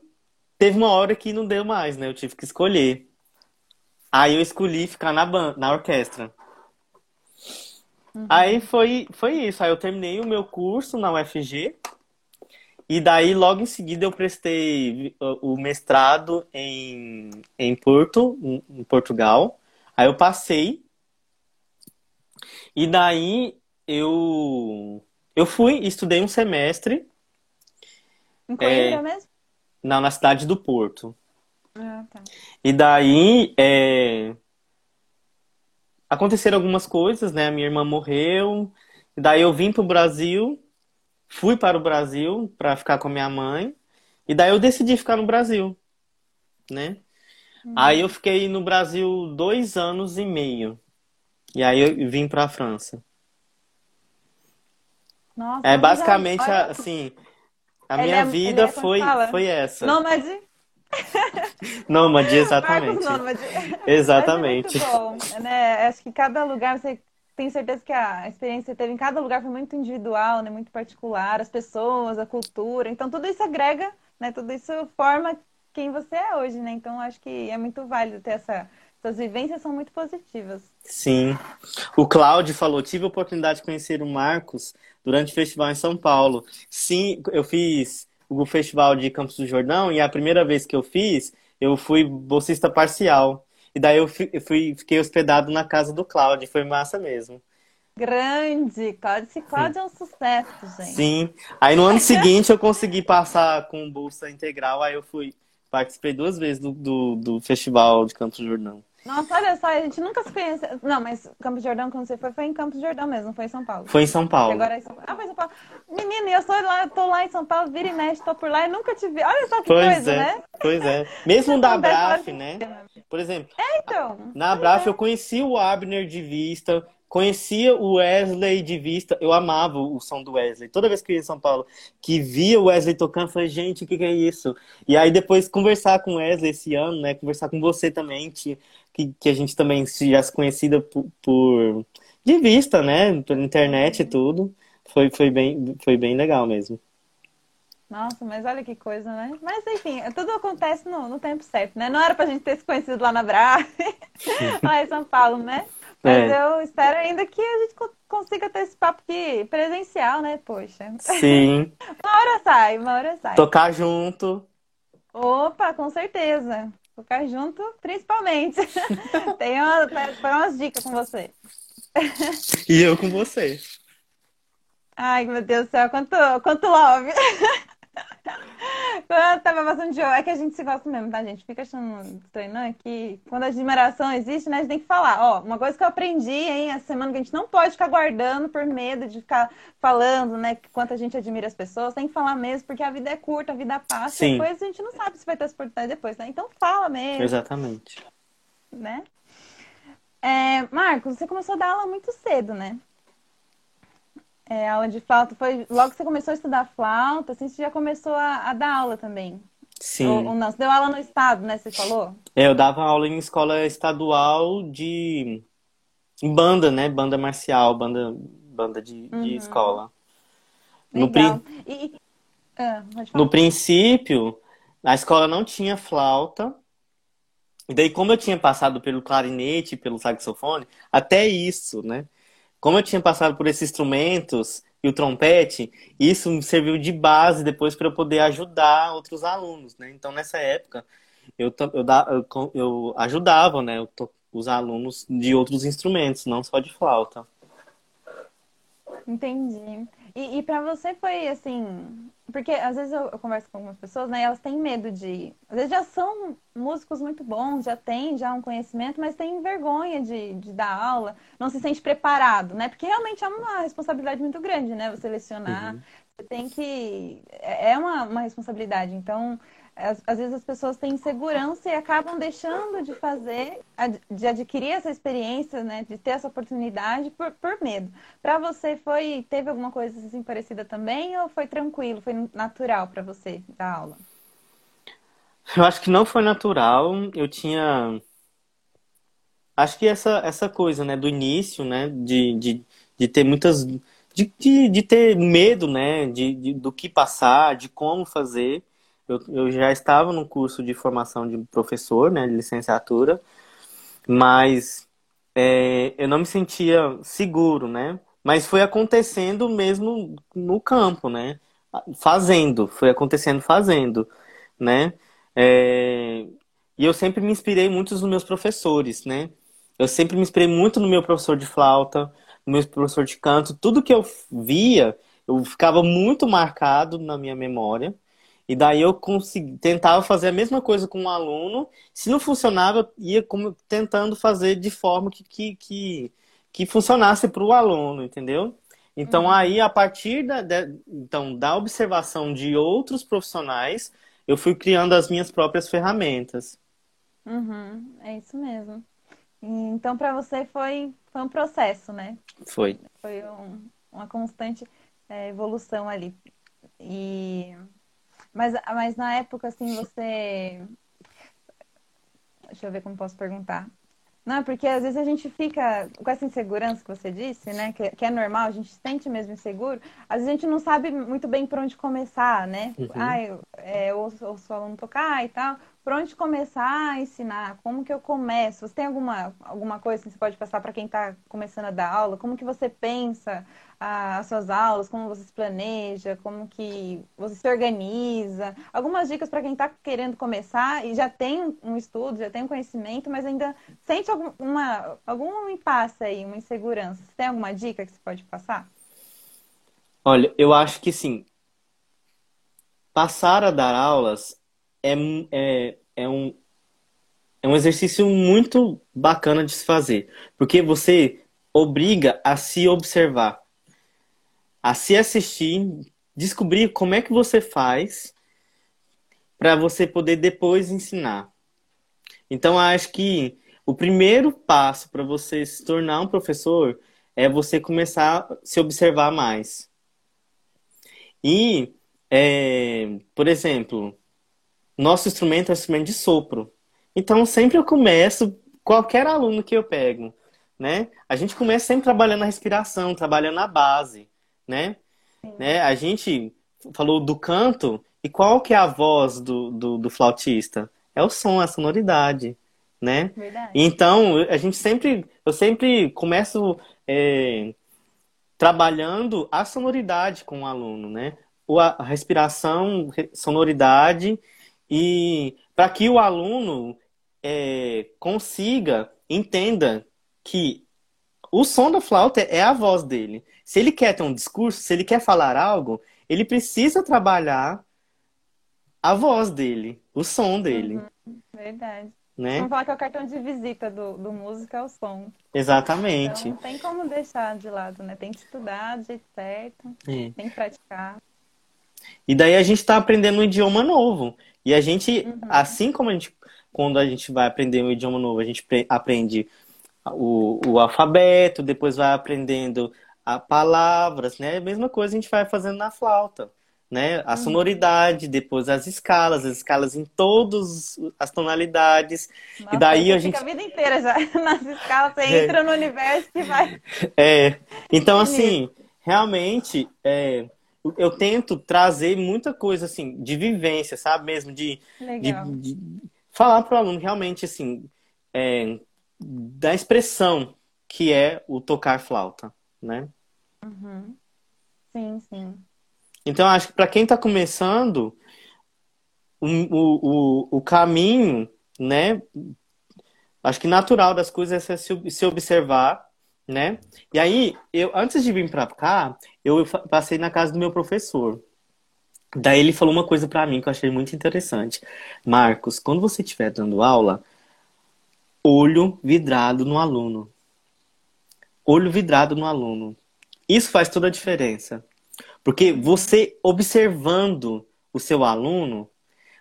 teve uma hora que não deu mais, né? Eu tive que escolher. Aí eu escolhi ficar na banda, na orquestra. Uhum. Aí foi, foi isso. Aí eu terminei o meu curso na UFG. E daí, logo em seguida, eu prestei o mestrado em, em Porto, em Portugal. Aí eu passei. E daí eu eu fui estudei um semestre. Em Coimbra é, mesmo? Não, na cidade do Porto. Ah, tá. E daí é, aconteceram algumas coisas, né? A minha irmã morreu. E daí eu vim pro Brasil, fui para o Brasil para ficar com a minha mãe. E daí eu decidi ficar no Brasil, né? Uhum. Aí eu fiquei no Brasil dois anos e meio. E aí eu vim para a França. Nossa, é basicamente já... assim, a minha é, vida é foi, foi essa. Nômade? Nômade, exatamente. Marcos Nômade. Exatamente. É muito bom, né? Acho que cada lugar, você tem certeza que a experiência que você teve em cada lugar foi muito individual, né? Muito particular, as pessoas, a cultura. Então, tudo isso agrega, né? Tudo isso forma quem você é hoje, né? Então, acho que é muito válido ter essa... Essas vivências são muito positivas. Sim. O Cláudio falou: tive a oportunidade de conhecer o Marcos durante o festival em São Paulo. Sim, eu fiz o festival de Campos do Jordão e a primeira vez que eu fiz, eu fui bolsista parcial. E daí eu fui, fiquei hospedado na casa do Cláudio, foi massa mesmo. Grande! Cláudio, esse Cláudio é um sucesso, gente. Sim. Aí no ano seguinte eu consegui passar com bolsa integral, aí eu fui, participei duas vezes do, do, do festival de Campos do Jordão. Nossa, olha só, a gente nunca se conhece. Não, mas Campos de Jordão, quando você foi, foi em Campos de Jordão mesmo, foi em São Paulo. Foi em São Paulo. agora é São... Ah, foi em São Paulo. Menina, eu sou lá, tô lá em São Paulo, vira e mexe, tô por lá e nunca te vi. Olha só que pois coisa, é, né? Pois é. Mesmo da Braf, né? Por exemplo. É, então. Na Braf é. eu conheci o Abner de vista, conhecia o Wesley de vista, eu amava o som do Wesley. Toda vez que eu ia em São Paulo, que via o Wesley tocando, eu falei, gente, o que, que, é isso? E aí depois conversar com o Wesley esse ano, né? Conversar com você também, que, que, a gente também já se conhecida por, por, de vista, né? Pela internet e tudo. Foi, foi, bem, foi bem legal mesmo. Nossa, mas olha que coisa, né? Mas enfim, tudo acontece no, no tempo certo, né? Não era pra gente ter se conhecido lá na Bra, lá em São Paulo, né? Mas é. eu espero ainda que a gente consiga ter esse papo aqui presencial, né? Poxa. Sim. uma hora sai, uma hora sai. Tocar junto. Opa, com certeza. Tocar junto, principalmente. Tem uma, foi umas dicas com você. E eu com você. Ai, meu Deus do céu, quanto, quanto love. Quando eu tava passando de é que a gente se gosta mesmo, tá, gente? Fica achando estranho, não? É que quando a admiração existe, né, a gente tem que falar. Ó, uma coisa que eu aprendi, hein, essa semana, que a gente não pode ficar guardando por medo de ficar falando, né, quanto a gente admira as pessoas. Tem que falar mesmo, porque a vida é curta, a vida passa. Sim. Depois a gente não sabe se vai ter oportunidade depois, né? Então fala mesmo. Exatamente. Né? É, Marcos, você começou a dar aula muito cedo, né? É, aula de flauta foi logo que você começou a estudar flauta, assim, você já começou a, a dar aula também. Sim. Ou, ou, não? Você deu aula no estado, né? Você falou? É, eu dava aula em escola estadual de banda, né? Banda marcial, banda, banda de, uhum. de escola. No, pri... e... ah, no princípio, a escola não tinha flauta. E daí, como eu tinha passado pelo clarinete, pelo saxofone, até isso, né? Como eu tinha passado por esses instrumentos e o trompete, isso me serviu de base depois para eu poder ajudar outros alunos, né? Então, nessa época, eu, eu, eu, ajudava, né, os alunos de outros instrumentos, não só de flauta. Entendi. E, e para você foi assim, porque às vezes eu, eu, converso com algumas pessoas, né? elas têm medo de. Às vezes já são músicos muito bons, já têm já um conhecimento, mas têm vergonha de, de dar aula, não se sente preparado, né? Porque realmente é uma responsabilidade muito grande, né? Você lecionar. Uhum. Você tem que. É, é uma, uma responsabilidade. Então, às, às, vezes as pessoas têm insegurança e acabam deixando de fazer, de adquirir essa experiência, né, de ter essa oportunidade por, por medo. Para você foi teve alguma coisa assim parecida também ou foi tranquilo, foi natural para você dar aula? Eu acho que não foi natural. Eu tinha acho que essa essa coisa, né, do início, né, de, de, de ter muitas de, de, de ter medo, né, de, de, do que passar, de como fazer. Eu, eu já estava no curso de formação de professor, né, de licenciatura, mas é, eu não me sentia seguro, né? Mas foi acontecendo mesmo no campo, né? Fazendo, foi acontecendo fazendo, né? É, e eu sempre me inspirei muito nos meus professores, né? Eu sempre me inspirei muito no meu professor de flauta, no meu professor de canto. Tudo que eu via, eu ficava muito marcado na minha memória. E daí eu consegui, tentava fazer a mesma coisa com um aluno. Se não funcionava, eu ia como, tentando fazer de forma que, que, que, que funcionasse para o aluno, entendeu? Então uhum. aí, a partir da, então, da observação de outros profissionais, eu fui criando as minhas próprias ferramentas. Uhum, é isso mesmo. Então, para você foi, foi um processo, né? Foi. Foi um, uma constante é, evolução ali. E mas, mas na época, assim, você Deixa eu ver como posso perguntar. Não, porque às vezes a gente fica com essa insegurança que você disse, né? Que, que é normal, a gente se sente mesmo inseguro. Às vezes a gente não sabe muito bem por onde começar, né? Uhum. Ah, eu, é, eu ouço, ouço o aluno tocar e tal. Por onde começar a ensinar? Como que eu começo? Você tem alguma, alguma coisa que você pode passar para quem está começando a dar aula? Como que você pensa as suas aulas, como você se planeja, como que você se organiza. Algumas dicas para quem está querendo começar e já tem um estudo, já tem um conhecimento, mas ainda sente alguma, algum impasse aí, uma insegurança. Você tem alguma dica que você pode passar? Olha, eu acho que sim. Passar a dar aulas é, é, é, um, é um exercício muito bacana de se fazer, porque você obriga a se observar a se assistir, descobrir como é que você faz para você poder depois ensinar. Então, acho que o primeiro passo para você se tornar um professor é você começar a se observar mais. E, é, por exemplo, nosso instrumento é um instrumento de sopro. Então, sempre eu começo, qualquer aluno que eu pego, né? A gente começa sempre trabalhando a respiração, trabalhando a base né? né? A gente falou do canto, e qual que é a voz do, do, do flautista? É o som, a sonoridade, né? Verdade. Então, a gente sempre, eu sempre começo é, trabalhando a sonoridade com o aluno, né? A respiração, sonoridade, e para que o aluno é, consiga, entenda que o som da flauta é a voz dele. Se ele quer ter um discurso, se ele quer falar algo, ele precisa trabalhar a voz dele, o som dele. Uhum, verdade. Né? Vamos falar que é o cartão de visita do, do músico é o som. Exatamente. Então, não tem como deixar de lado, né? Tem que estudar do jeito certo, é. tem que praticar. E daí a gente está aprendendo um idioma novo. E a gente, uhum. assim como a gente, quando a gente vai aprender um idioma novo, a gente aprende o, o alfabeto, depois vai aprendendo a palavras, né? A mesma coisa a gente vai fazendo na flauta, né? A uhum. sonoridade, depois as escalas, as escalas em todas as tonalidades. Nossa, e daí a gente fica a vida inteira já nas escalas, você é. entra no universo e vai. É. Então assim, realmente é, eu tento trazer muita coisa assim de vivência, sabe mesmo de, de, de falar para o aluno realmente assim é, da expressão que é o tocar flauta, né? Uhum. Sim, sim. Então, acho que para quem está começando, o, o, o, caminho, né? Acho que natural das coisas é se, se observar, né? E aí, eu antes de vir para cá, eu passei na casa do meu professor. Daí ele falou uma coisa para mim que eu achei muito interessante. Marcos, quando você estiver dando aula, olho vidrado no aluno. Olho vidrado no aluno. Isso faz toda a diferença. Porque você observando o seu aluno,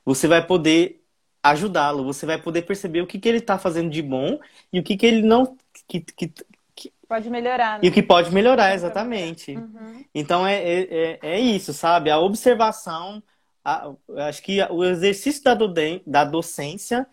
você vai poder ajudá-lo, você vai poder perceber o que, que ele está fazendo de bom e o que, que ele não. Que, que, que... Pode melhorar. Né? E o que pode melhorar, exatamente. Uhum. Então é, é, é, é, isso, sabe? A observação, a, acho que o exercício da, do, da docência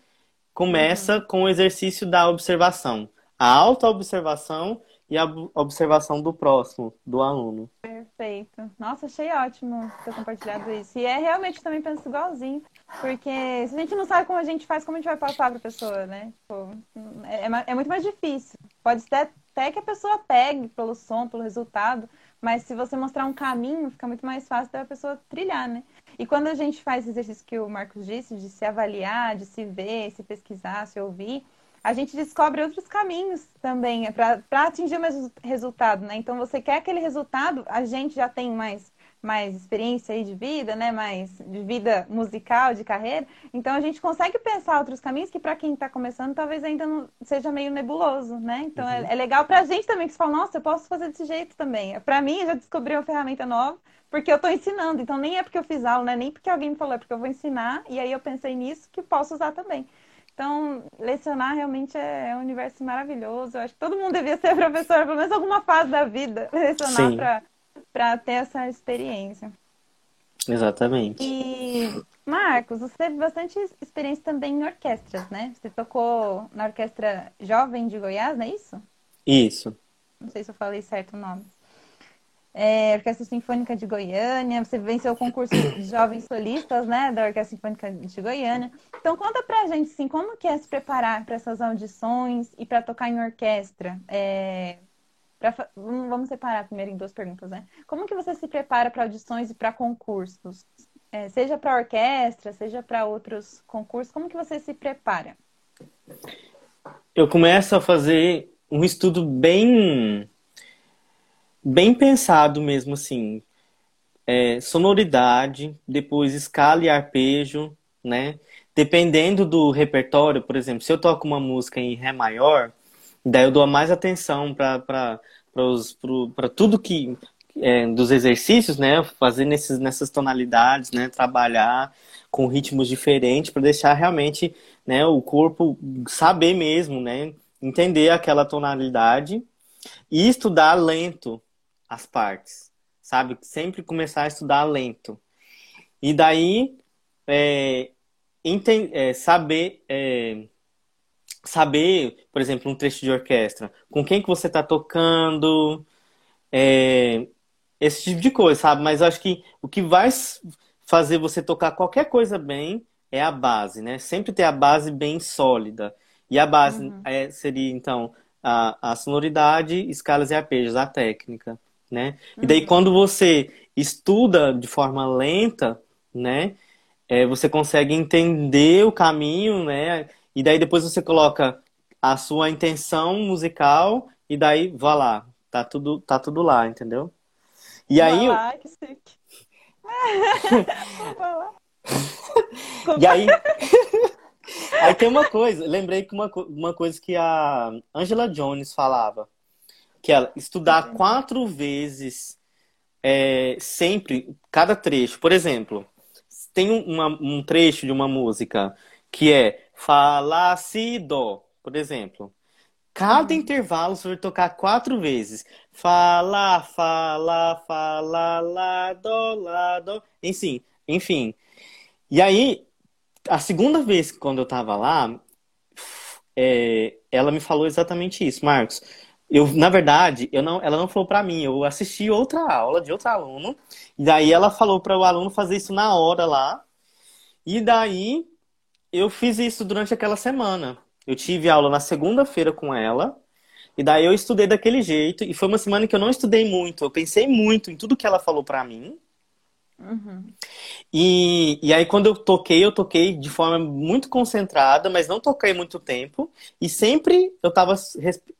começa uhum. com o exercício da observação. A auto-observação e a observação do próximo, do aluno. Perfeito. Nossa, achei ótimo ter compartilhado isso. E é realmente também penso igualzinho. Porque se a gente não sabe como a gente faz, como a gente vai passar para a pessoa, né? Tipo, é, é, é muito mais difícil. Pode ser até que a pessoa pegue pelo som, pelo resultado, mas se você mostrar um caminho, fica muito mais fácil da pessoa trilhar, né? E quando a gente faz exercício que o Marcos disse, de se avaliar, de se ver, se pesquisar, se ouvir, a gente descobre outros caminhos também é para atingir o mesmo resultado, né? Então, você quer aquele resultado, a gente já tem mais, mais experiência aí de vida, né? Mais de vida musical, de carreira. Então, a gente consegue pensar outros caminhos que para quem está começando, talvez ainda não seja meio nebuloso, né? Então, é, uhum. é, é legal para a gente também que você fala, nossa, eu posso fazer desse jeito também. Para mim, eu já descobri uma ferramenta nova porque eu estou ensinando. Então, nem é porque eu fiz aula, né? Nem porque alguém me falou, é porque eu vou ensinar. E aí eu pensei nisso que posso usar também. Então, lecionar realmente é, é um universo maravilhoso. Eu acho que todo mundo devia ser professor, pelo menos alguma fase da vida, lecionar para ter essa experiência. Exatamente. E Marcos, você teve bastante experiência também em orquestras, né? Você tocou na Orquestra Jovem de Goiás, não é isso? Isso. Não sei se eu falei certo o nome. É, Orquestra Sinfônica de Goiânia, você venceu o concurso de jovens solistas, né, da Orquestra Sinfônica de Goiânia. Então conta pra gente, assim, como que é se preparar para essas audições e para tocar em orquestra? É, pra, vamos separar primeiro em duas perguntas, né? Como que você se prepara para audições e para concursos? É, seja para orquestra, seja para outros concursos, como que você se prepara? Eu começo a fazer um estudo bem bem pensado mesmo assim. É, sonoridade, depois escala e arpejo, né? Dependendo do repertório, por exemplo, se eu toco uma música em Ré maior, daí eu dou mais atenção para tudo que é, dos exercícios, né? Fazer nesses, nessas tonalidades, né? Trabalhar com ritmos diferentes para deixar realmente né, o corpo saber mesmo, né? Entender aquela tonalidade e estudar lento as partes, sabe? Sempre começar a estudar lento. E daí é, é, saber é, saber, por exemplo, um trecho de orquestra, com quem que você está tocando, é, esse tipo de coisa, sabe? Mas eu acho que o que vai fazer você tocar qualquer coisa bem é a base, né? Sempre ter a base bem sólida. E a base uhum. é, seria, então, a, a, sonoridade, escalas e arpejos, a técnica, né? E daí, uhum. quando você estuda de forma lenta, né? É, você consegue entender o caminho, né? E daí depois você coloca a sua intenção musical e daí, vá lá, tá tudo, tá tudo lá, entendeu? E aí. Lá, que chique. e aí. aí tem uma coisa, lembrei que uma, uma coisa que a Angela Jones falava, que ela estudar Sim. quatro vezes é, sempre cada trecho. Por exemplo, tem uma, um trecho de uma música que é Fala si do, por exemplo. Cada uhum. intervalo você vai tocar quatro vezes. Fala, fala, fala, lá, do, lá, do. Enfim, enfim. E aí, a segunda vez quando eu tava lá, é, ela me falou exatamente isso, Marcos. Eu, na verdade, eu não, ela não falou para mim, eu assisti outra aula de outro aluno, e daí ela falou para o aluno fazer isso na hora lá. E daí eu fiz isso durante aquela semana. Eu tive aula na segunda-feira com ela. E daí eu estudei daquele jeito. E foi uma semana que eu não estudei muito. Eu pensei muito em tudo que ela falou para mim. Uhum. E, e aí, quando eu toquei, eu toquei de forma muito concentrada, mas não toquei muito tempo. E sempre eu estava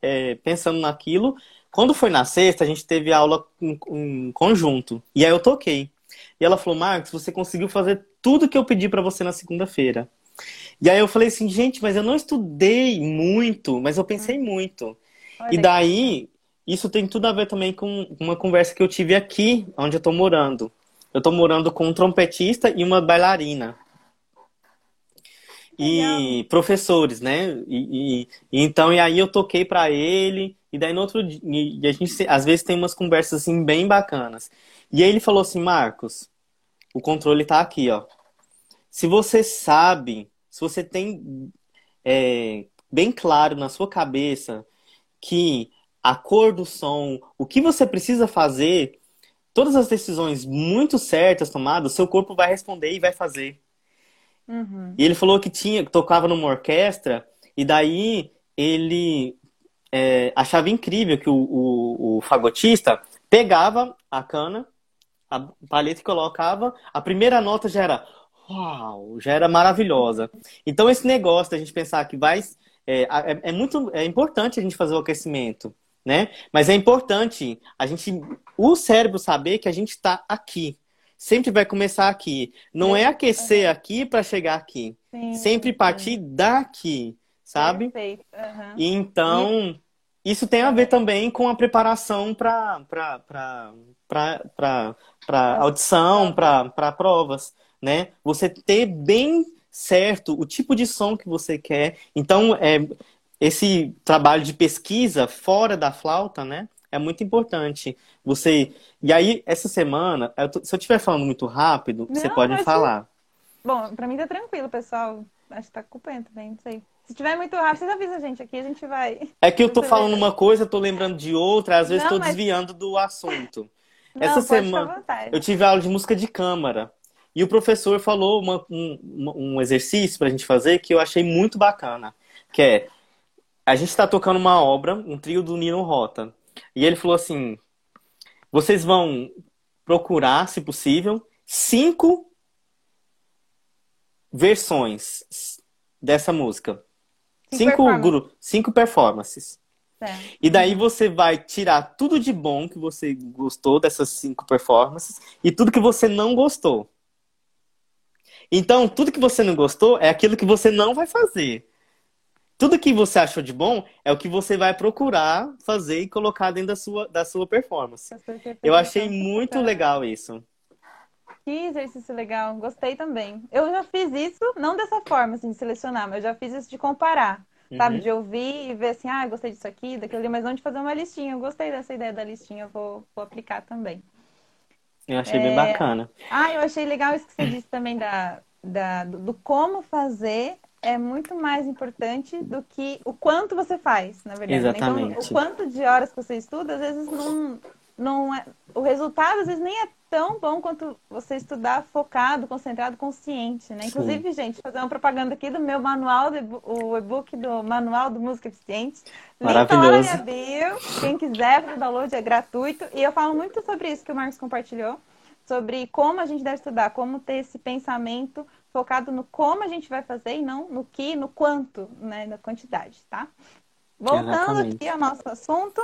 é, pensando naquilo. Quando foi na sexta, a gente teve aula em, em, conjunto. E aí eu toquei. E ela falou: Marcos, você conseguiu fazer tudo que eu pedi para você na segunda-feira. E aí eu falei assim, gente, mas eu não estudei muito, mas eu pensei hum. muito. Olha e daí, isso tem tudo a ver também com uma conversa que eu tive aqui, onde eu tô morando. Eu tô morando com um trompetista e uma bailarina. E professores, né? E, e, e, então, e aí eu toquei para ele, e daí no outro dia, e a gente às vezes tem umas conversas assim bem bacanas. E aí ele falou assim, Marcos, o controle tá aqui, ó. Se você sabe se você tem é, bem claro na sua cabeça que a cor do som, o que você precisa fazer, todas as decisões muito certas tomadas, seu corpo vai responder e vai fazer. Uhum. E ele falou que tinha, tocava numa orquestra, e daí ele é, achava incrível que o, o, o, fagotista pegava a cana, a palheta e colocava, a primeira nota já era uau, já era maravilhosa. Então, esse negócio da gente pensar que vai. É, é, é, muito é importante a gente fazer o aquecimento, né? Mas é importante a gente, o cérebro saber que a gente está aqui. Sempre vai começar aqui. Não é aquecer aqui para chegar aqui. Sim, Sempre partir daqui, sabe? Perfeito. Uhum. Então, e... isso tem a ver também com a preparação para audição, para provas né? Você ter bem certo o tipo de som que você quer. Então, é, esse trabalho de pesquisa fora da flauta, né? É muito importante. Você. E aí, essa semana, se eu estiver falando muito rápido, Não, você pode falar. Bom, pra mim tá tranquilo, pessoal. Acho que tá acompanhando também, não sei. Se tiver muito rápido, vocês avisam a gente aqui, a gente vai. É que eu tô falando uma coisa, tô lembrando de outra, às vezes não, tô mas... desviando do assunto. Não, Essa semana eu tive aula de música de câmara. E o professor falou uma, um, um exercício pra gente fazer que eu achei muito bacana. Que é, a gente está tocando uma obra, um trio do Nino Rota. E ele falou assim, vocês vão procurar, se possível, cinco versões dessa música. Cinco, cinco, performances. cinco performances. E daí você vai tirar tudo de bom que você gostou dessas cinco performances e tudo que você não gostou. Então, tudo que você não gostou é aquilo que você não vai fazer. Tudo que você achou de bom é o que você vai procurar fazer e colocar dentro da sua, da sua performance. Eu achei muito legal isso. Que exercício legal, gostei também. Eu já fiz isso, não dessa forma, assim, de selecionar, mas eu já fiz isso de comparar. Uhum. Sabe, de ouvir e ver assim, ah, gostei disso aqui, daquilo ali, mas não de fazer uma listinha. Eu gostei dessa ideia da listinha, vou, vou aplicar também. Eu achei é... bem bacana. Ah, eu achei legal isso que você disse também da, da, do como fazer é muito mais importante do que o quanto você faz, na verdade. Exatamente. Então, o quanto de horas que você estuda, às vezes não, não é, o resultado às vezes nem é tão bom quanto você estudar focado, concentrado, consciente, né? Inclusive, Sim. gente, fazer uma propaganda aqui do meu manual, o e-book do Manual do Música Eficiente. Maravilhoso. Link minha bio. Quem quiser, para o download é gratuito. E eu falo muito sobre isso que o Marcos compartilhou, sobre como a gente deve estudar, como ter esse pensamento focado no como a gente vai fazer e não no que, no quanto, né, na quantidade, tá? Voltando Exatamente. aqui ao nosso assunto,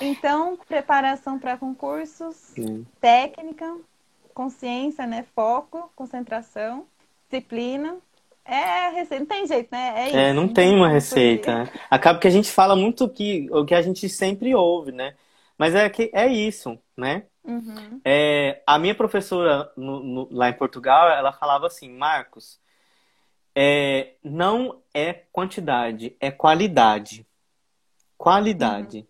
então, preparação para concursos, Sim. técnica, consciência, né, foco, concentração, disciplina, é receita, não tem jeito, né? É, isso, é não tem uma receita. Né? Acaba que a gente fala muito que, o que a gente sempre ouve, né? Mas é que é isso, né? Uhum. É, a minha professora no, no, lá em Portugal, ela falava assim, Marcos, é, não é quantidade, é qualidade. Qualidade. Uhum.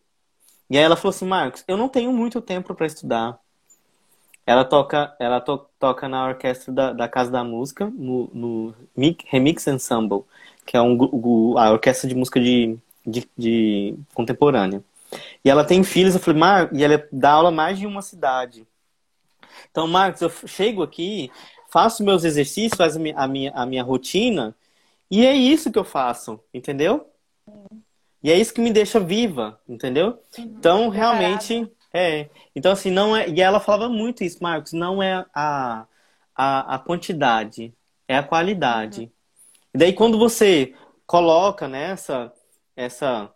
E aí ela falou assim, Marcos, eu não tenho muito tempo para estudar. Ela toca, ela to, toca na orquestra da, da Casa da Música, no, no Remix Ensemble, que é um, a orquestra de música de, de, de contemporânea. E ela tem filhos, eu falei, Marcos, e ela dá aula mais de uma cidade. Então, Marcos, eu chego aqui, faço meus exercícios, faço a minha, a minha rotina, e é isso que eu faço, entendeu? E é isso que me deixa viva, entendeu? Uhum. Então, realmente, é. Então, assim, não é. E ela falava muito isso, Marcos, não é a, a, a quantidade, é a qualidade. Uhum. E daí, quando você coloca nessa, né, essa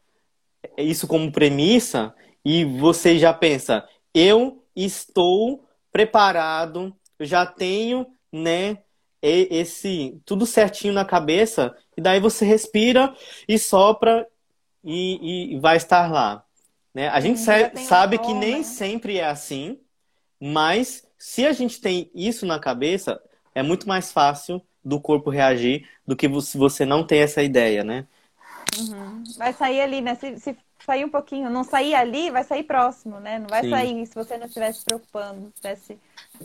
isso como premissa e você já pensa, eu estou preparado, eu já tenho, né, esse tudo certinho na cabeça, e daí você respira e sopra e, e vai estar lá. Né? A gente sabe que nem sempre é assim, mas se a gente tem isso na cabeça, é muito mais fácil do corpo reagir do que se você não tem essa ideia, né? Uhum. Vai sair ali, né? Se, se, sair um pouquinho, não sair ali, vai sair próximo, né? Não vai Sim. sair se você não estivesse se preocupando, estivesse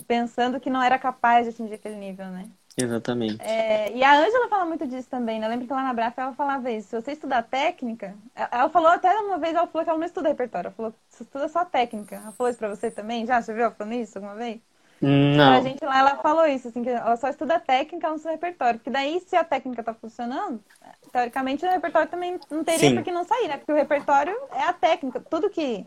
pensando que não era capaz de atingir aquele nível, né? Exatamente. É, e a Ângela fala muito disso também, né? Lembra que lá na Braf ela falava isso. Se você estudar técnica, ela falou até uma vez, ela falou que ela não estuda repertório, ela falou que estuda só técnica. Ela falou isso pra você também? Já? Você viu ela falando isso alguma vez? Não. Pra gente lá, ela falou isso, assim, que ela só estuda técnica, não estuda repertório. Porque daí, se a técnica tá funcionando, teoricamente o repertório também não teria Sim. por que não sair, né? Porque o repertório é a técnica. Tudo que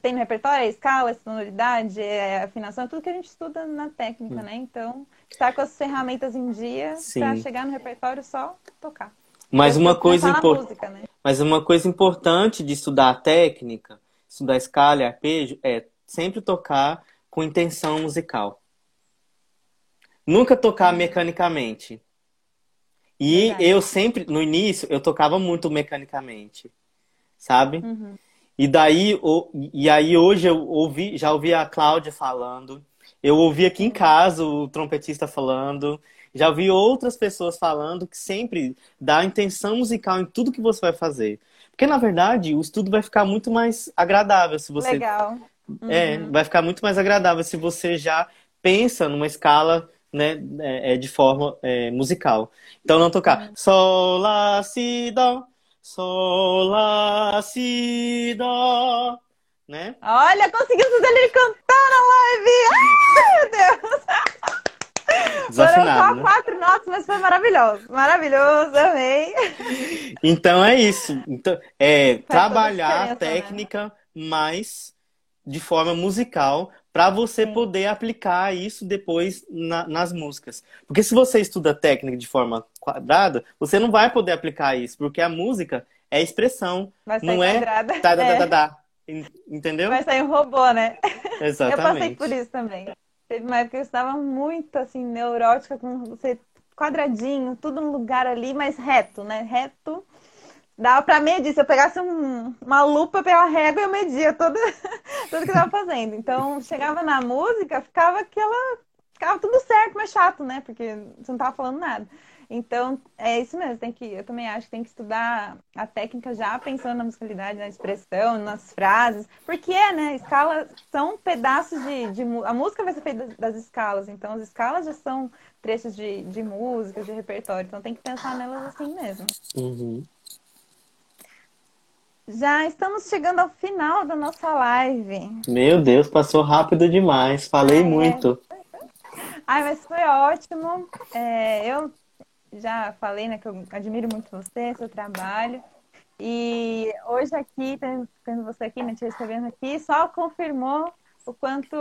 tem no repertório é escala, é sonoridade, é afinação, é tudo que a gente estuda na técnica, hum. né? Então, estar com as ferramentas em dia para chegar no repertório só tocar. Mas uma coisa importante, né? mas uma coisa importante de estudar a técnica, estudar escala e arpejo é sempre tocar com intenção musical. Nunca tocar mecanicamente. E Verdade. eu sempre, no início, eu tocava muito mecanicamente, sabe? Uhum. E daí, e aí hoje eu ouvi, já ouvi a Cláudia falando, eu ouvi aqui em casa o trompetista falando, já ouvi outras pessoas falando que sempre dá intenção musical em tudo que você vai fazer. Porque, na verdade, o estudo vai ficar muito mais agradável se você. Legal. É, uhum. vai ficar muito mais agradável se você já pensa numa escala né, é, é de forma é, musical. Então não tocar uhum. sol, lá, si, dó, sol, lá, si, dó, né? Olha, conseguiu fazer ele cantar na live! Ai, meu Deus! Foram só né? quatro notas, mas foi maravilhoso. Maravilhoso, amei. Então é isso. Então, é trabalhar a né? técnica, né? mas de forma musical, para você Sim. poder aplicar isso depois na, nas músicas. Porque se você estuda técnica de forma quadrada, você não vai poder aplicar isso, porque a música é expressão, não é quadrada. tá, tá, tá, tá, entendeu? Vai sair um robô, né? Exatamente. Eu passei por isso também. Teve uma época que eu estava muito assim neurótica com você quadradinho, tudo no lugar ali, mas reto, né? Reto Dava pra medir. Se eu pegasse um, uma lupa pela régua, eu media tudo, tudo que eu tava fazendo. Então, chegava na música, ficava aquela. Ficava tudo certo, mas chato, né? Porque você não tava falando nada. Então, é isso mesmo. Tem que, eu também acho que tem que estudar a técnica já pensando na musicalidade, na expressão, nas frases. Porque é, né? Escalas são pedaços de, de. A música vai ser feita das escalas. Então, as escalas já são trechos de, de música, de repertório. Então, tem que pensar nelas assim mesmo. Uhum. Já estamos chegando ao final da nossa live. Meu Deus, passou rápido demais. Falei é. muito. Ai, mas foi ótimo. É, eu já falei, né, que eu admiro muito você, seu trabalho. E hoje aqui, tendo você aqui, né, te recebendo aqui, só confirmou o quanto,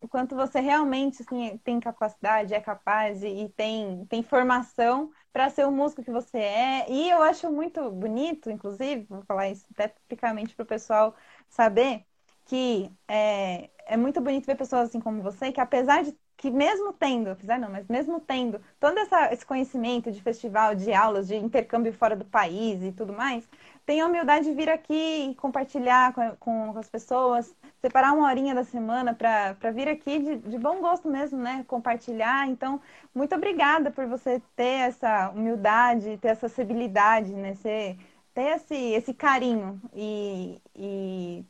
o quanto você realmente assim, tem capacidade, é capaz e, e tem, tem formação para ser o músico que você é. E eu acho muito bonito, inclusive, vou falar isso tecnicamente para o pessoal saber, que é, é muito bonito ver pessoas assim como você, que apesar de que mesmo tendo, apesar não, mas mesmo tendo todo essa, esse conhecimento de festival, de aulas, de intercâmbio fora do país e tudo mais, tem a humildade de vir aqui e compartilhar com, com, com as pessoas, separar uma horinha da semana para vir aqui de, de, bom gosto mesmo, né? Compartilhar. Então, muito obrigada por você ter essa humildade, ter essa acessibilidade, né? Ser, ter esse, esse carinho e, e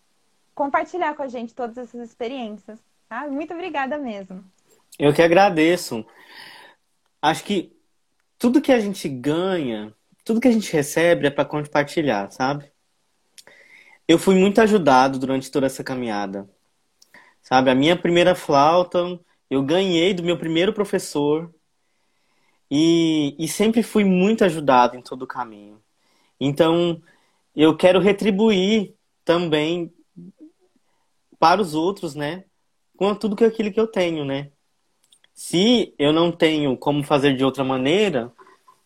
compartilhar com a gente todas essas experiências. Tá? Muito obrigada mesmo. Eu que agradeço. Acho que tudo que a gente ganha tudo que a gente recebe é para compartilhar, sabe? Eu fui muito ajudado durante toda essa caminhada. Sabe, a minha primeira flauta eu ganhei do meu primeiro professor e, e sempre fui muito ajudado em todo o caminho. Então, eu quero retribuir também para os outros, né? Com tudo aquilo que eu tenho, né? Se eu não tenho como fazer de outra maneira,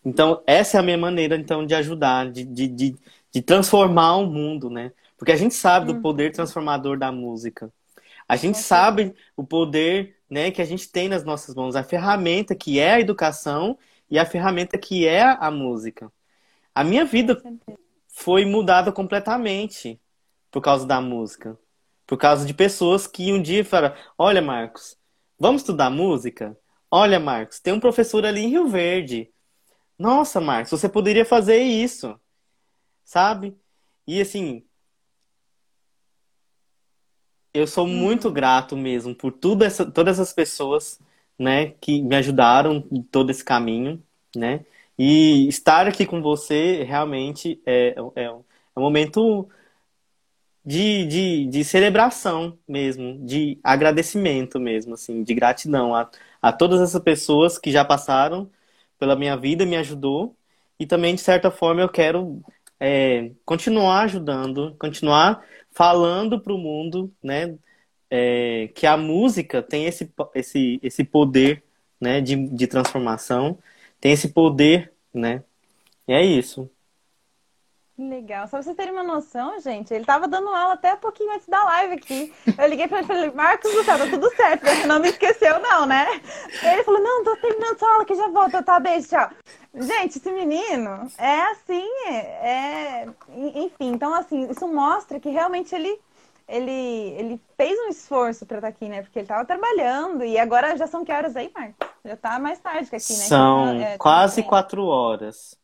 então, essa é a minha maneira, então, de ajudar, de, de, de, de transformar o mundo, né? Porque a gente sabe do uhum. poder transformador da música. A gente sabe o poder né, que a gente tem nas nossas mãos, a ferramenta que é a educação e a ferramenta que é a música. A minha vida foi mudada completamente por causa da música. Por causa de pessoas que um dia falaram: Olha, Marcos, vamos estudar música? Olha, Marcos, tem um professor ali em Rio Verde nossa, Marcos, você poderia fazer isso, sabe? E assim, eu sou muito uhum. grato mesmo por tudo essa, todas as pessoas, né, que me ajudaram em todo esse caminho, né? E estar aqui com você realmente é, é, é um momento de, de, de celebração mesmo, de agradecimento mesmo, assim, de gratidão a, a todas essas pessoas que já passaram pela minha vida, me ajudou. E também, de certa forma, eu quero é, continuar ajudando, continuar falando para o mundo, né? É, que a música tem esse, esse, esse poder né, de, de transformação, tem esse poder, né? E é isso. Legal. Só pra vocês terem uma noção, gente, ele tava dando aula até um pouquinho antes da live aqui. Eu liguei pra ele e falei, Marcos do céu, tá tudo certo, você não me esqueceu, não, né? Ele falou, não, tô terminando sua aula que já volto, tá, beijo, tchau. Gente, esse menino é assim, é. Enfim, então assim, isso mostra que realmente ele. Ele, ele fez um esforço para estar tá aqui, né? Porque ele tava trabalhando e agora já são que horas aí, Marcos? Já tá mais tarde que aqui, né? São é, quase quatro horas.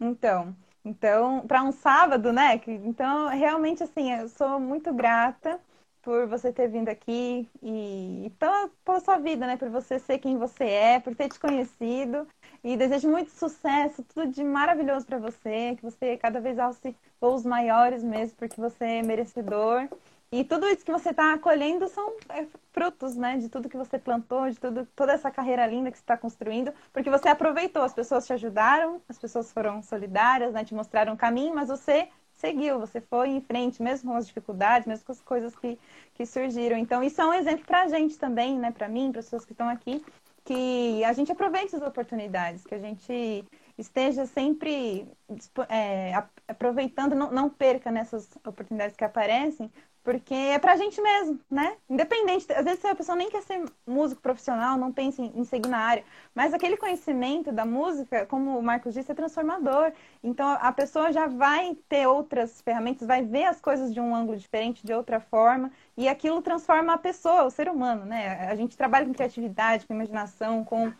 Então, então, para um sábado, né? Então, realmente, assim, eu sou muito grata por você ter vindo aqui e, e pela, pela sua vida, né? Por você ser quem você é, por ter te conhecido. E desejo muito sucesso, tudo de maravilhoso para você, que você cada vez alce voos maiores mesmo, porque você é merecedor. E tudo isso que você está colhendo são é, frutos, né? De tudo que você plantou, de tudo, toda essa carreira linda que você está construindo, porque você aproveitou, as pessoas te ajudaram, as pessoas foram solidárias, né? Te mostraram o caminho, mas você seguiu, você foi em frente, mesmo com as dificuldades, mesmo com as coisas que, que surgiram. Então, isso é um exemplo para a gente também, né? Para mim, para as pessoas que estão aqui, que a gente aproveite as oportunidades, que a gente esteja sempre é, aproveitando, não, não perca nessas oportunidades que aparecem, porque é pra gente mesmo, né? Independente, às vezes a pessoa nem quer ser músico profissional, não pensa em, seguir na área, mas aquele conhecimento da música, como o Marcos disse, é transformador. Então a pessoa já vai ter outras ferramentas, vai ver as coisas de um ângulo diferente, de outra forma, e aquilo transforma a pessoa, o ser humano, né? A gente trabalha com criatividade, com imaginação, com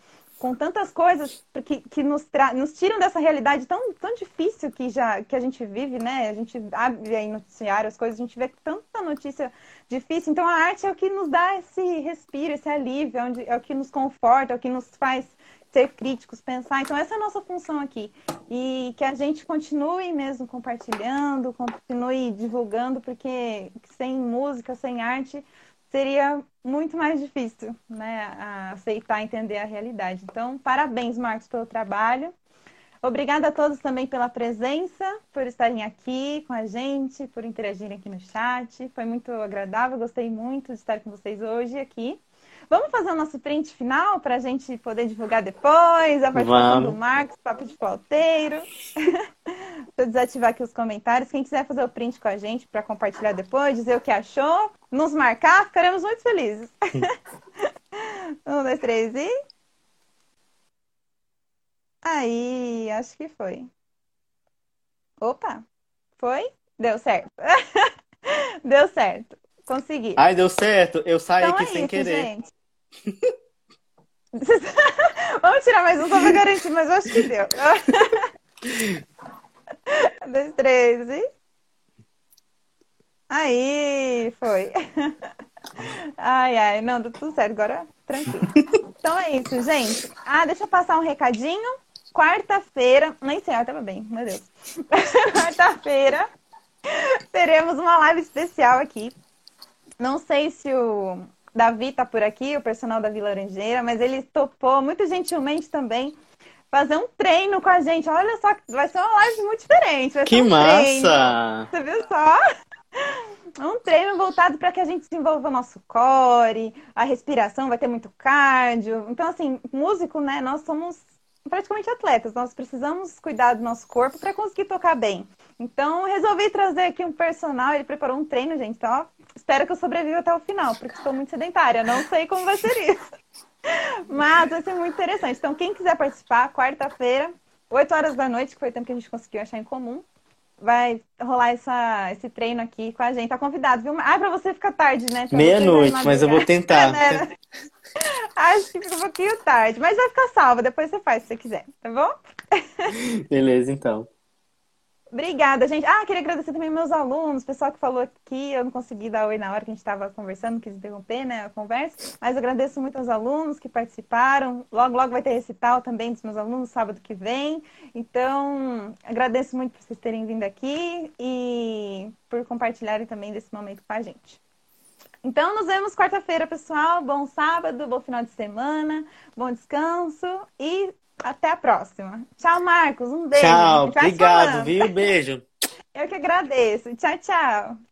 com tantas coisas que, que nos, nos tiram dessa realidade tão, tão difícil que, já, que a gente vive, né? A gente abre aí noticiário, as coisas, a gente vê tanta notícia difícil. Então a arte é o que nos dá esse respiro, esse alívio, é, onde, é o que nos conforta, é o que nos faz ser críticos, pensar. Então essa é a nossa função aqui. E que a gente continue mesmo compartilhando, continue divulgando, porque sem música, sem arte, seria muito mais difícil, né, aceitar, entender a realidade. Então, parabéns, Marcos, pelo trabalho. Obrigada a todos também pela presença, por estarem aqui com a gente, por interagirem aqui no chat. Foi muito agradável, gostei muito de estar com vocês hoje aqui. Vamos fazer o nosso print final para a gente poder divulgar depois, a participação Vamos. do Marcos, papo de. Deixa eu desativar aqui os comentários. Quem quiser fazer o print com a gente para compartilhar depois, dizer o que achou, nos marcar, ficaremos muito felizes. um, dois, três e. Aí, acho que foi. Opa, foi? Deu certo. deu certo. Consegui. Ai, deu certo. Eu saí então aqui é sem isso, querer. Gente. Vamos tirar mais um só pra garantir, mas eu acho que deu. dois, três e. Aí, foi. Ai, ai, não, deu tudo certo, agora tranquilo. Então é isso, gente. Ah, deixa eu passar um recadinho. Quarta-feira, nem sei, ah, tava bem, meu Deus. Quarta-feira teremos uma live especial aqui. Não sei se o Davi tá por aqui, o personal da Vila Laranjeira, mas ele topou muito gentilmente também fazer um treino com a gente. Olha só, vai ser uma live muito diferente. que um massa! Treino. Você viu só? Um treino voltado para que a gente desenvolva o nosso core, a respiração, vai ter muito cardio. Então, assim, músico, né? Nós somos praticamente atletas, nós precisamos cuidar do nosso corpo para conseguir tocar bem. Então, resolvi trazer aqui um personal, ele preparou um treino, gente. Então, ó, espero que eu sobreviva até o final, porque estou muito sedentária, não sei como vai ser isso. Mas vai ser muito interessante. Então, quem quiser participar, quarta-feira, 8 horas da noite, que foi o tempo que a gente conseguiu achar em comum, vai rolar essa, esse treino aqui com a gente. Tá convidado, viu? Ah, pra você ficar tarde, né? Meia-noite, mas eu vou tentar. É, né? Acho que fica um pouquinho tarde, mas vai ficar salva. Depois você faz se você quiser, tá bom? Beleza, então. Obrigada, gente. Ah, queria agradecer também meus alunos, pessoal que falou aqui. Eu não consegui dar oi na hora que a gente estava conversando, quis interromper né, a conversa. Mas agradeço muito aos alunos que participaram. Logo, logo vai ter recital também dos meus alunos, sábado que vem. Então, agradeço muito por vocês terem vindo aqui e por compartilharem também desse momento com a gente. Então, nos vemos quarta-feira, pessoal. Bom sábado, bom final de semana, bom descanso e até a próxima. Tchau, Marcos. Um beijo. Tchau, obrigado, falando. viu? Beijo. Eu que agradeço. Tchau, tchau.